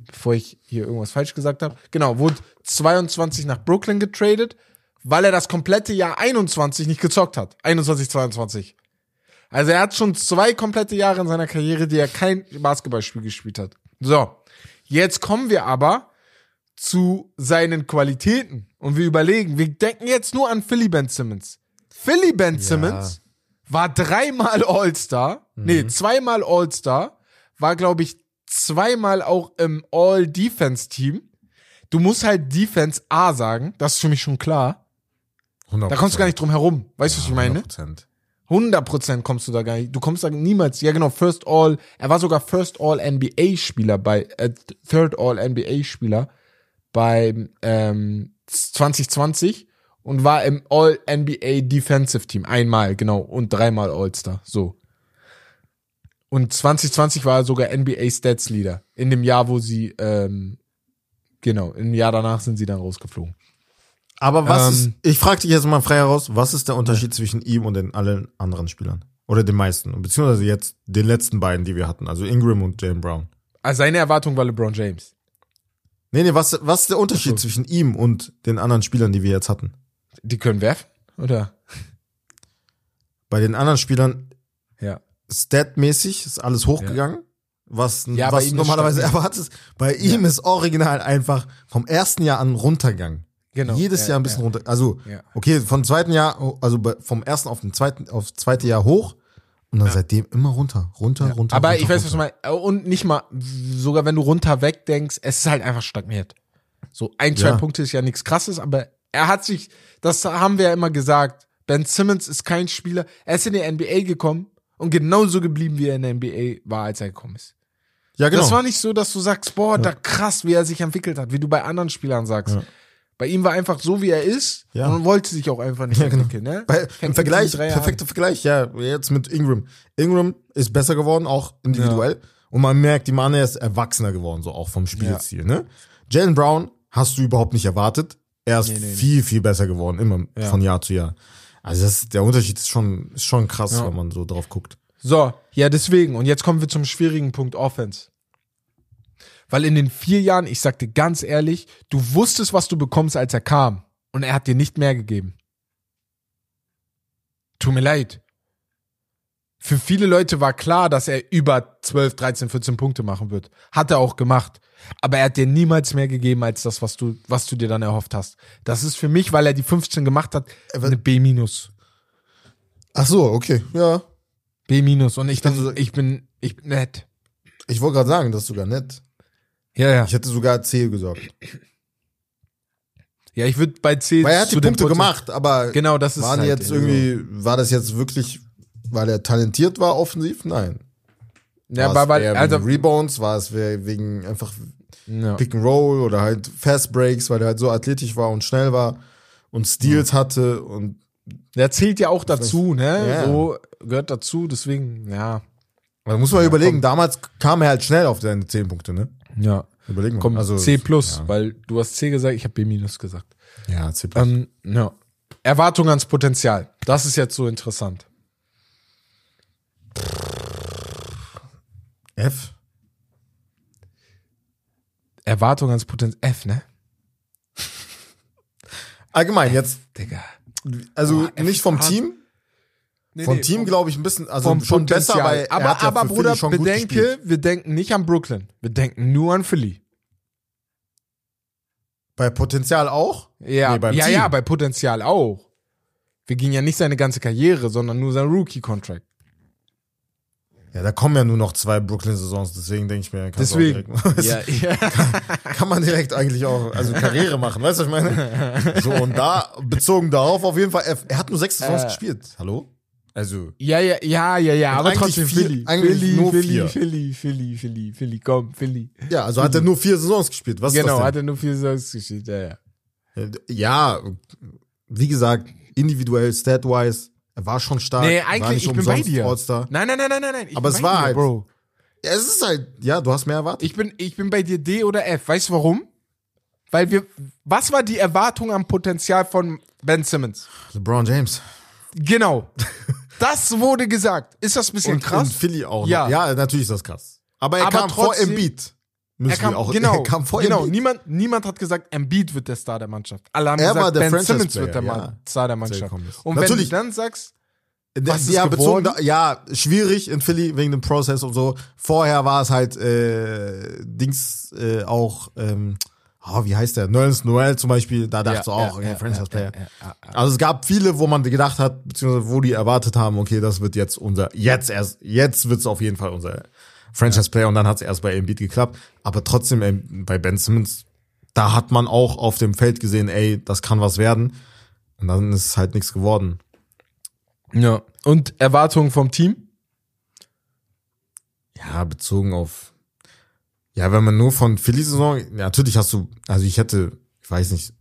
bevor ich hier irgendwas falsch gesagt habe. Genau, wurde 22 nach Brooklyn getradet, weil er das komplette Jahr 21 nicht gezockt hat. 21, 22. Also er hat schon zwei komplette Jahre in seiner Karriere, die er kein Basketballspiel gespielt hat. So, jetzt kommen wir aber zu seinen Qualitäten und wir überlegen, wir denken jetzt nur an Philly Ben Simmons. Philly Ben Simmons war dreimal All-Star, nee, zweimal All-Star, war glaube ich zweimal auch im All-Defense-Team. Du musst halt Defense A sagen, das ist für mich schon klar. Da kommst du gar nicht drum herum. Weißt du, was ich meine? 100%. 100% kommst du da gar nicht. Du kommst da niemals. Ja, genau, First All. Er war sogar First All NBA Spieler bei, äh, Third All NBA Spieler beim ähm, 2020 und war im All NBA Defensive Team. Einmal, genau. Und dreimal All-Star. So. Und 2020 war er sogar NBA Stats Leader. In dem Jahr, wo sie, ähm, genau, im Jahr danach sind sie dann rausgeflogen. Aber was Ähm, ist, ich frage dich jetzt mal frei heraus, was ist der Unterschied zwischen ihm und den allen anderen Spielern? Oder den meisten? Beziehungsweise jetzt den letzten beiden, die wir hatten, also Ingram und Jalen Brown. Also seine Erwartung war LeBron James. Nee, nee, was, was ist der Unterschied zwischen ihm und den anderen Spielern, die wir jetzt hatten? Die können werfen, oder? Bei den anderen Spielern, Ja. Statmäßig, ist alles hochgegangen. Was, Ja, was ihm du ist normalerweise stabil. erwartest. Bei ihm ist original einfach vom ersten Jahr an runtergegangen. Genau. Jedes Ja, Jahr ein bisschen ja. runter. Also, Ja. okay, vom zweiten Jahr, also vom ersten auf den zweiten, aufs zweite Jahr hoch und dann seitdem immer runter, runter, runter. Aber runter, ich weiß, was runter. du meinst. Und nicht mal, sogar wenn du runter weg denkst, es ist halt einfach stagniert. So ein, zwei Ja. Punkte ist ja nichts krasses, aber er hat sich, das haben wir ja immer gesagt, Ben Simmons ist kein Spieler. Er ist in die NBA gekommen und genauso geblieben, wie er in der NBA war, als er gekommen ist. Ja, genau. Das war nicht so, dass du sagst, boah, da krass, wie er sich entwickelt hat, wie du bei anderen Spielern sagst. Bei ihm war einfach so, wie er ist Ja. und wollte sich auch einfach nicht Ja, genau. entwickeln. Ne? Bei, Im Vergleich, perfekter Vergleich, ja, jetzt mit Ingram. Ingram ist besser geworden, auch individuell. Und man merkt, die Mann, ist erwachsener geworden, so auch vom Spielstil, ne? Jalen Brown hast du überhaupt nicht erwartet. Er ist nee, nee. viel, viel besser geworden, immer Ja. von Jahr zu Jahr. Also das, der Unterschied ist schon, ist schon krass, Ja. wenn man so drauf guckt. So, ja, deswegen. Und jetzt kommen wir zum schwierigen Punkt Offense. Weil in den vier Jahren, ich sag dir ganz ehrlich, du wusstest, was du bekommst, als er kam. Und er hat dir nicht mehr gegeben. Tut mir leid. Für viele Leute war klar, dass er über 12, 13, 14 Punkte machen wird. Hat er auch gemacht. Aber er hat dir niemals mehr gegeben als das, was du, was du dir dann erhofft hast. Das ist für mich, weil er die 15 gemacht hat, eine B-. Ach so, okay, ja. B minus. Und ich bin, Also- ich bin, ich bin nett. Ich wollte gerade sagen, das ist sogar nett. Ja, ja. Ich hätte sogar C gesagt. Ja, ich würde bei C Weil er hat zu die Punkte Poten- gemacht, aber Genau, das ist waren halt jetzt irgendwie, war das jetzt wirklich, weil er talentiert war offensiv? Nein. Ja, war weil, also, wegen Rebounds, war es we- wegen einfach ja. Pick and Roll oder halt Fast Breaks, weil er halt so athletisch war und schnell war und Steals hatte und der zählt ja auch dazu, ne? Ja. So gehört dazu, deswegen, ja. da muss man überlegen, damals kam er halt schnell auf seine 10 Punkte, ne? Ja. Überlegen wir. Komm, also, C plus, Ja, weil du hast C gesagt, ich habe B minus gesagt. ja C plus. Ähm, ja. Erwartung ans Potenzial. Das ist jetzt so interessant. F. Erwartung ans Potenzial. F, ne? Allgemein, jetzt, Digga. also F nicht vom. Team, Nee, vom nee, Team glaube ich ein bisschen, also vom schon besser, Potenzial. weil er aber, ja aber Bruder, bedenke, wir denken nicht an Brooklyn. Wir denken nur an Philly. Bei Potenzial auch? Ja, Nee, ja, Team. ja, bei Potenzial auch. Wir gingen ja nicht seine ganze Karriere, sondern nur sein Rookie-Contract. Ja, da kommen ja nur noch zwei Brooklyn-Saisons, deswegen denke ich mir, kannst du Deswegen. Direkt, Ja, ja. kann man direkt eigentlich auch, also Karriere machen, weißt du, was ich meine? So, und da, bezogen darauf auf jeden Fall, er, er hat nur sechs Saisons Äh. gespielt. Hallo? Also, Ja, ja, ja, ja, ja, aber eigentlich trotzdem vier- Philly. eigentlich Philly, nur Philly, vier. Philly, Philly, Philly, Philly, komm, Philly. ja, also hat er nur vier Saisons gespielt. Was genau, hat er nur vier Songs gespielt, ja, ja. Ja, wie gesagt, individuell, stat-wise, er war schon stark. Nee, eigentlich, nicht ich bin bei dir. All-Star. Nein, nein, nein, nein, nein. Ich Aber es war dir, halt- Bro. Ja, es ist halt, ja, du hast mehr erwartet. Ich bin, ich bin bei dir D oder F. Weißt du warum? Weil wir, was war die Erwartung am Potenzial von Ben Simmons? LeBron James. Genau. Das wurde gesagt. Ist das ein bisschen Und krass? in Philly auch. Ja. Noch. Ja, natürlich ist das krass. Aber er Aber kam vor trotzdem- Embiid. Müssen Er kam, auch, genau, er kam vor genau. Embiid. Niemand, niemand hat gesagt, Embiid wird der Star der Mannschaft. Alle haben Er gesagt, Ben Franchise Simmons wird der Player, Mann, ja. Star der Mannschaft. Und Natürlich. wenn du dann sagst, Was ja, bezogen da, ja, schwierig in Philly wegen dem Prozess und so. Vorher war es halt äh, Dings äh, auch, ähm, oh, wie heißt der? Nerlens Noel zum Beispiel, da dachte du auch, ja, Franchise Player. ja, ja, ja. Also es gab viele, wo man gedacht hat, beziehungsweise wo die erwartet haben, okay, das wird jetzt unser, jetzt erst, jetzt wird's auf jeden Fall unser Franchise Player und dann hat's erst bei Embiid geklappt. Aber trotzdem ähm, bei Ben Simmons, da hat man auch auf dem Feld gesehen, ey, das kann was werden. Und dann ist halt nichts geworden. Ja. Und Erwartungen vom Team? Ja, bezogen auf, ja, wenn man nur von Philly-Saison, ja, natürlich hast du, also ich hätte, ich weiß nicht,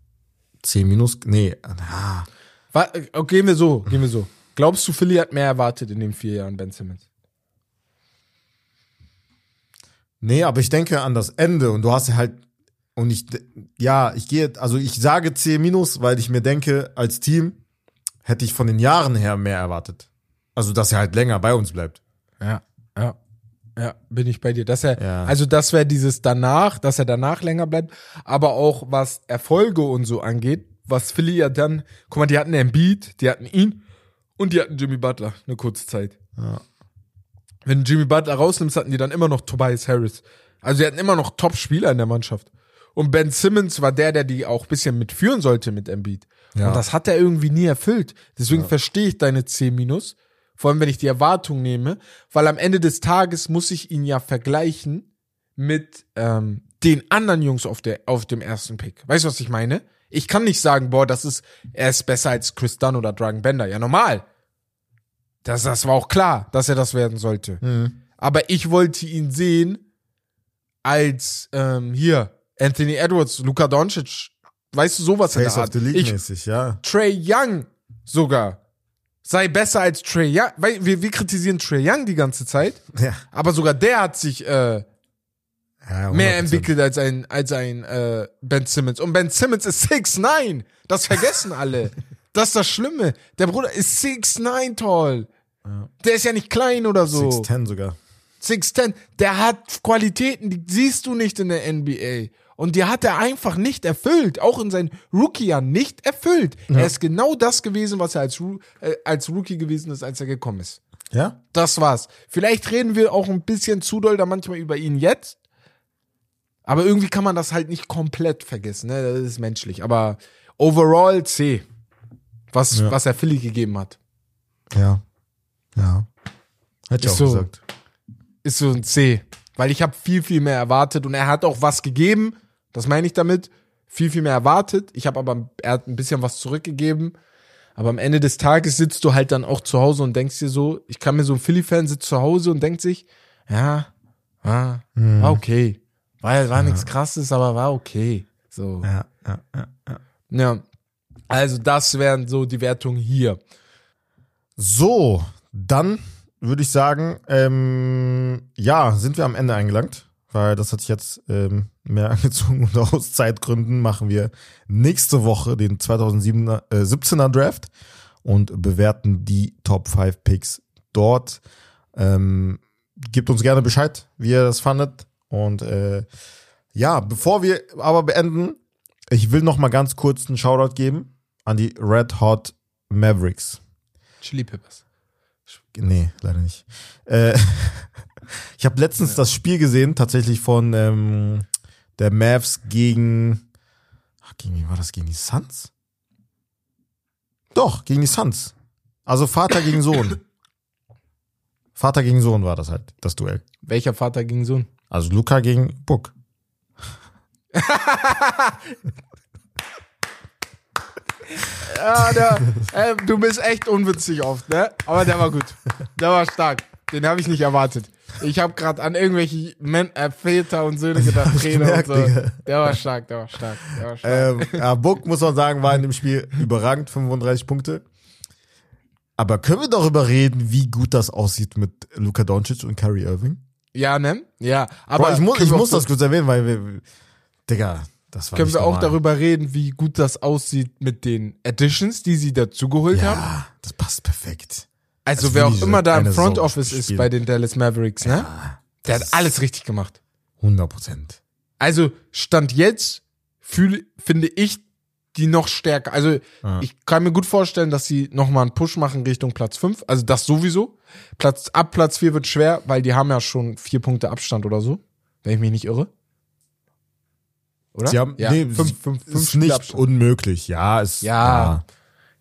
10 minus, nee, ah, Wa- äh, Gehen wir so, gehen wir so. Glaubst du, Philly hat mehr erwartet in den vier Jahren Ben Simmons? Nee, aber ich denke an das Ende und du hast ja halt, und ich, ja, ich gehe, also ich sage C minus, weil ich mir denke, als Team hätte ich von den Jahren her mehr erwartet. Also, dass er halt länger bei uns bleibt. Ja, ja. Ja, bin ich bei dir. Dass er, Ja. also das wäre dieses danach, dass er danach länger bleibt, aber auch was Erfolge und so angeht, was Philly ja dann, guck mal, die hatten Embiid, die hatten ihn und die hatten Jimmy Butler eine kurze Zeit. Ja. Wenn Jimmy Butler rausnimmst, hatten die dann immer noch Tobias Harris. Also die hatten immer noch Top-Spieler in der Mannschaft. Und Ben Simmons war der, der die auch ein bisschen mitführen sollte mit Embiid. Ja. Und das hat er irgendwie nie erfüllt. Deswegen verstehe ich deine C minus. Vor allem, wenn ich die Erwartung nehme, weil am Ende des Tages muss ich ihn ja vergleichen mit ähm, den anderen Jungs auf, der, auf dem ersten Pick. Weißt du, was ich meine? Ich kann nicht sagen, boah, das ist, er ist besser als Chris Dunn oder Dragon Bender. Ja, normal. Das, das war auch klar, dass er das werden sollte. Mhm. Aber ich wollte ihn sehen als ähm, hier Anthony Edwards, Luka Doncic, weißt du sowas in der Face of Art. the League Ich, mäßig, ja. Trey Young sogar sei besser als Trey Young. Weil wir, wir kritisieren Trey Young die ganze Zeit, Ja. aber sogar der hat sich äh, ja mehr 100%. entwickelt als ein als ein äh, Ben Simmons. Und Ben Simmons ist 6'9. Das vergessen alle. Das ist das Schlimme. Der Bruder ist 6'9 tall. Der ist ja nicht klein oder so. 6'10 sogar. 6'10, der hat Qualitäten, die siehst du nicht in der NBA. Und die hat er einfach nicht erfüllt. Auch in seinen Rookie-Jahren nicht erfüllt. Er ist genau das gewesen, was er als, äh, als Rookie gewesen ist, als er gekommen ist. Ja? Das war's. Vielleicht reden wir auch ein bisschen zu doll da manchmal über ihn jetzt. Aber irgendwie kann man das halt nicht komplett vergessen. Ne? Das ist menschlich. Aber overall C. Was, Ja. was er Philly gegeben hat. Ja. Ja. Hätte ich auch so. gesagt. Ist so ein C. Weil ich habe viel, viel mehr erwartet und er hat auch was gegeben. Das meine ich damit. Viel, viel mehr erwartet. Ich habe aber, er hat ein bisschen was zurückgegeben. Aber am Ende des Tages sitzt du halt dann auch zu Hause und denkst dir so, ich kann mir so ein Philly-Fan sitzt zu Hause und denkt sich, ja, war, Hm. war okay. War, war nichts krasses, aber war okay. So. Ja, ja, ja. Ja. Also das wären so die Wertungen hier. So, dann würde ich sagen, ähm, ja, sind wir am Ende eingelangt, weil das hat sich jetzt ähm, mehr angezogen und aus Zeitgründen machen wir nächste Woche den 2017er äh, 17er Draft und bewerten die Top 5 Picks dort. Ähm, gebt uns gerne Bescheid, wie ihr das fandet. Und äh, ja, bevor wir aber beenden, ich will noch mal ganz kurz einen Shoutout geben an die Red Hot Mavericks. Chili Peppers. Nee, leider nicht. Äh, ich habe letztens das Spiel gesehen, tatsächlich von ähm, der Mavs gegen. Ach, gegen wie war das? Gegen die Suns? Doch, gegen die Suns. Also Vater gegen Sohn. Vater gegen Sohn war das halt, das Duell. Welcher Vater gegen Sohn? Also Luca gegen Book. Ja, der, äh, du bist echt unwitzig oft, ne? Aber der war gut. Der war stark. Den habe ich nicht erwartet. Ich habe gerade an irgendwelche Men äh, Väter und Söhne gedacht, Trainer und so. Digga. Der war stark, der war stark, der war stark. Ähm, ja, Book, muss man sagen, war in dem Spiel überragend, 35 Punkte. Aber können wir darüber reden, wie gut das aussieht mit Luka Doncic und Kyrie Irving? ja, ne? Ja, aber Aber ich, muss, ich muss das kurz erwähnen, weil wir, Digga, können wir auch normal. darüber reden, wie gut das aussieht mit den Additions, die sie dazugeholt haben. Ja, das passt perfekt. Also als wer auch immer da im Front Sau Office ist spielen. bei den Dallas Mavericks, ne? Der hat ist- alles richtig gemacht. 100 Prozent. Also Stand jetzt fühle, finde ich die noch stärker. Also Ja. ich kann mir gut vorstellen, dass sie nochmal einen Push machen Richtung Platz 5. Also das sowieso. Platz, ab Platz 4 wird schwer, weil die haben ja schon vier Punkte Abstand oder so. Wenn ich mich nicht irre. Oder? Sie haben, ja, nee, fünf, fünf, fünf ist nicht Abstand. unmöglich. Ja, ist, Ja.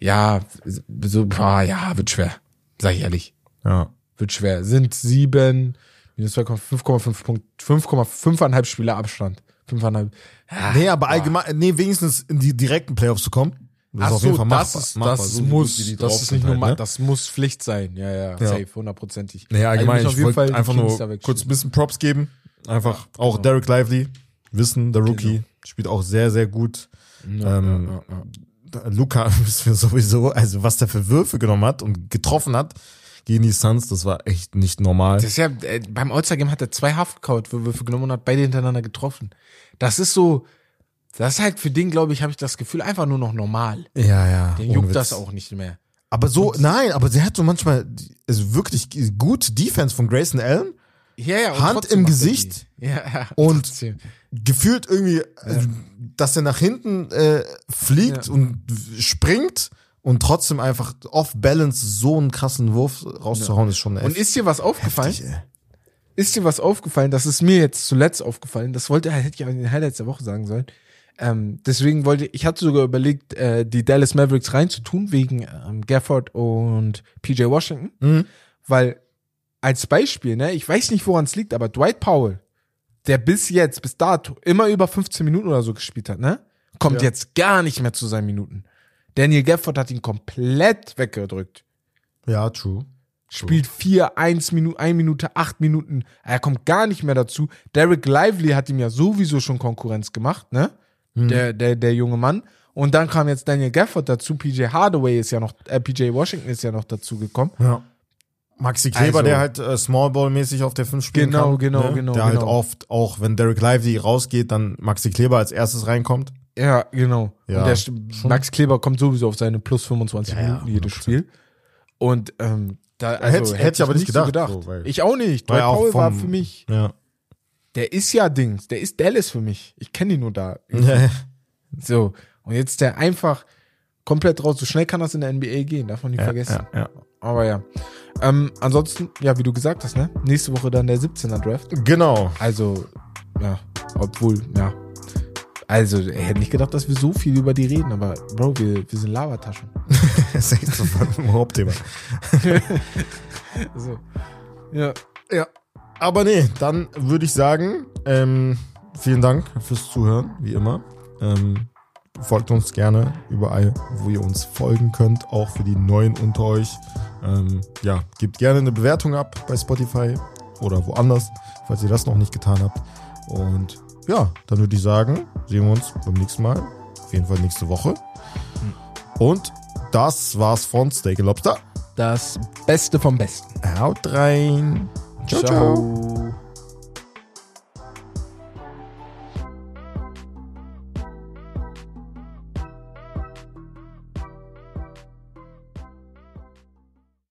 Ja, so, boah, ja, wird schwer. Sag ich ehrlich. ja. ja. Wird schwer. Sind sieben, minus 2,5,5 Punkt, 5,5,5 Spieler Abstand. 5,5. Ja, Nee, aber allgemein, nee, wenigstens in die direkten Playoffs zu kommen. Das Ach ist auf jeden so, Fall das machbar. ist, machbar, das so muss, das ist nicht halt, normal, ne? das muss Pflicht sein. Ja, ja, Ja. safe, hundertprozentig. Nee, allgemein, Also, ich wollte einfach nur kurz ein bisschen Props geben. Einfach auch Genau. Derek Lively, wissen, der Rookie, spielt auch sehr, sehr gut. Ja, ähm, ja, ja. Luca wissen wir sowieso, also was der für Würfe genommen hat und getroffen hat gegen die Suns, das war echt nicht normal. Das ist ja, äh, beim All-Star-Game hat er zwei Halfcourt-Würfe genommen und hat beide hintereinander getroffen. Das ist so, das ist halt für den, glaube ich, habe ich das Gefühl, einfach nur noch normal. ja, ja. Den juckt Witz. das auch nicht mehr. Aber so, nein, aber sie hat so manchmal, also wirklich gut Defense von Grayson Allen, Ja, ja, Hand im Gesicht. Ja, ja. und- trotzdem. gefühlt irgendwie, also, dass er nach hinten äh, fliegt und springt und trotzdem einfach off-balance so einen krassen Wurf rauszuhauen, ist schon echt Und ist dir was aufgefallen? heftig. Ist dir was aufgefallen? Das ist mir jetzt zuletzt aufgefallen. Das wollte hätte ich auch in den Highlights der Woche sagen sollen. Ähm, deswegen wollte ich hatte sogar überlegt, äh, die Dallas Mavericks reinzutun wegen ähm, Gafford und PJ Washington, Mhm. weil als Beispiel, ne, ich weiß nicht, woran es liegt, aber Dwight Powell, der bis jetzt, bis dato immer über 15 Minuten oder so gespielt hat, ne, kommt Ja. jetzt gar nicht mehr zu seinen Minuten. Daniel Gafford hat ihn komplett weggedrückt Ja, true. spielt vier, eins Minute, ein Minute, acht Minuten. Er kommt gar nicht mehr dazu. Derek Lively hat ihm ja sowieso schon Konkurrenz gemacht, ne? Der, der, der junge Mann. Und dann kam jetzt Daniel Gafford dazu. PJ Hardaway ist ja noch, äh, PJ Washington ist ja noch dazu gekommen. Ja. Maxi Kleber, Also- der halt äh, Smallball-mäßig auf der 5 spielen Genau, kann. genau, ne? genau, Der halt genau. oft, auch wenn Derek Lively rausgeht, dann Maxi Kleber als erstes reinkommt. Ja, genau. Ja, und der, Max Kleber kommt sowieso auf seine plus 25 Ja, ja, Minuten jedes 100%. Spiel. Und ähm, da also, Hätte- hätte ich aber nicht so gedacht, so, ich auch nicht. Dwight ja Powell war für mich, Ja. der ist ja Dings, der ist Dallas für mich. Ich kenne ihn nur da. So, und jetzt der einfach komplett raus. So schnell kann das in der NBA gehen, darf man nicht vergessen. ja, ja. Aber ja. Ähm, ansonsten, ja, wie du gesagt hast, ne? Nächste Woche dann der 17er Draft. Genau. Also, ja, obwohl, ja. Also, ich hätte nicht gedacht, dass wir so viel über die reden, aber Bro, wir, wir sind Lavataschen. das ist echt so ein Hauptthema. Also, ja. Ja. Aber nee, dann würde ich sagen, ähm, vielen Dank fürs Zuhören, wie immer. Ähm, folgt uns gerne überall, wo ihr uns folgen könnt, auch für die Neuen unter euch. Ähm, ja, gebt gerne eine Bewertung ab bei Spotify oder woanders, falls ihr das noch nicht getan habt. Und ja, dann würde ich sagen, sehen wir uns beim nächsten Mal. Auf jeden Fall nächste Woche. Und das war's von Steak Lobster. Das Beste vom Besten. Haut rein. ciao. ciao. ciao.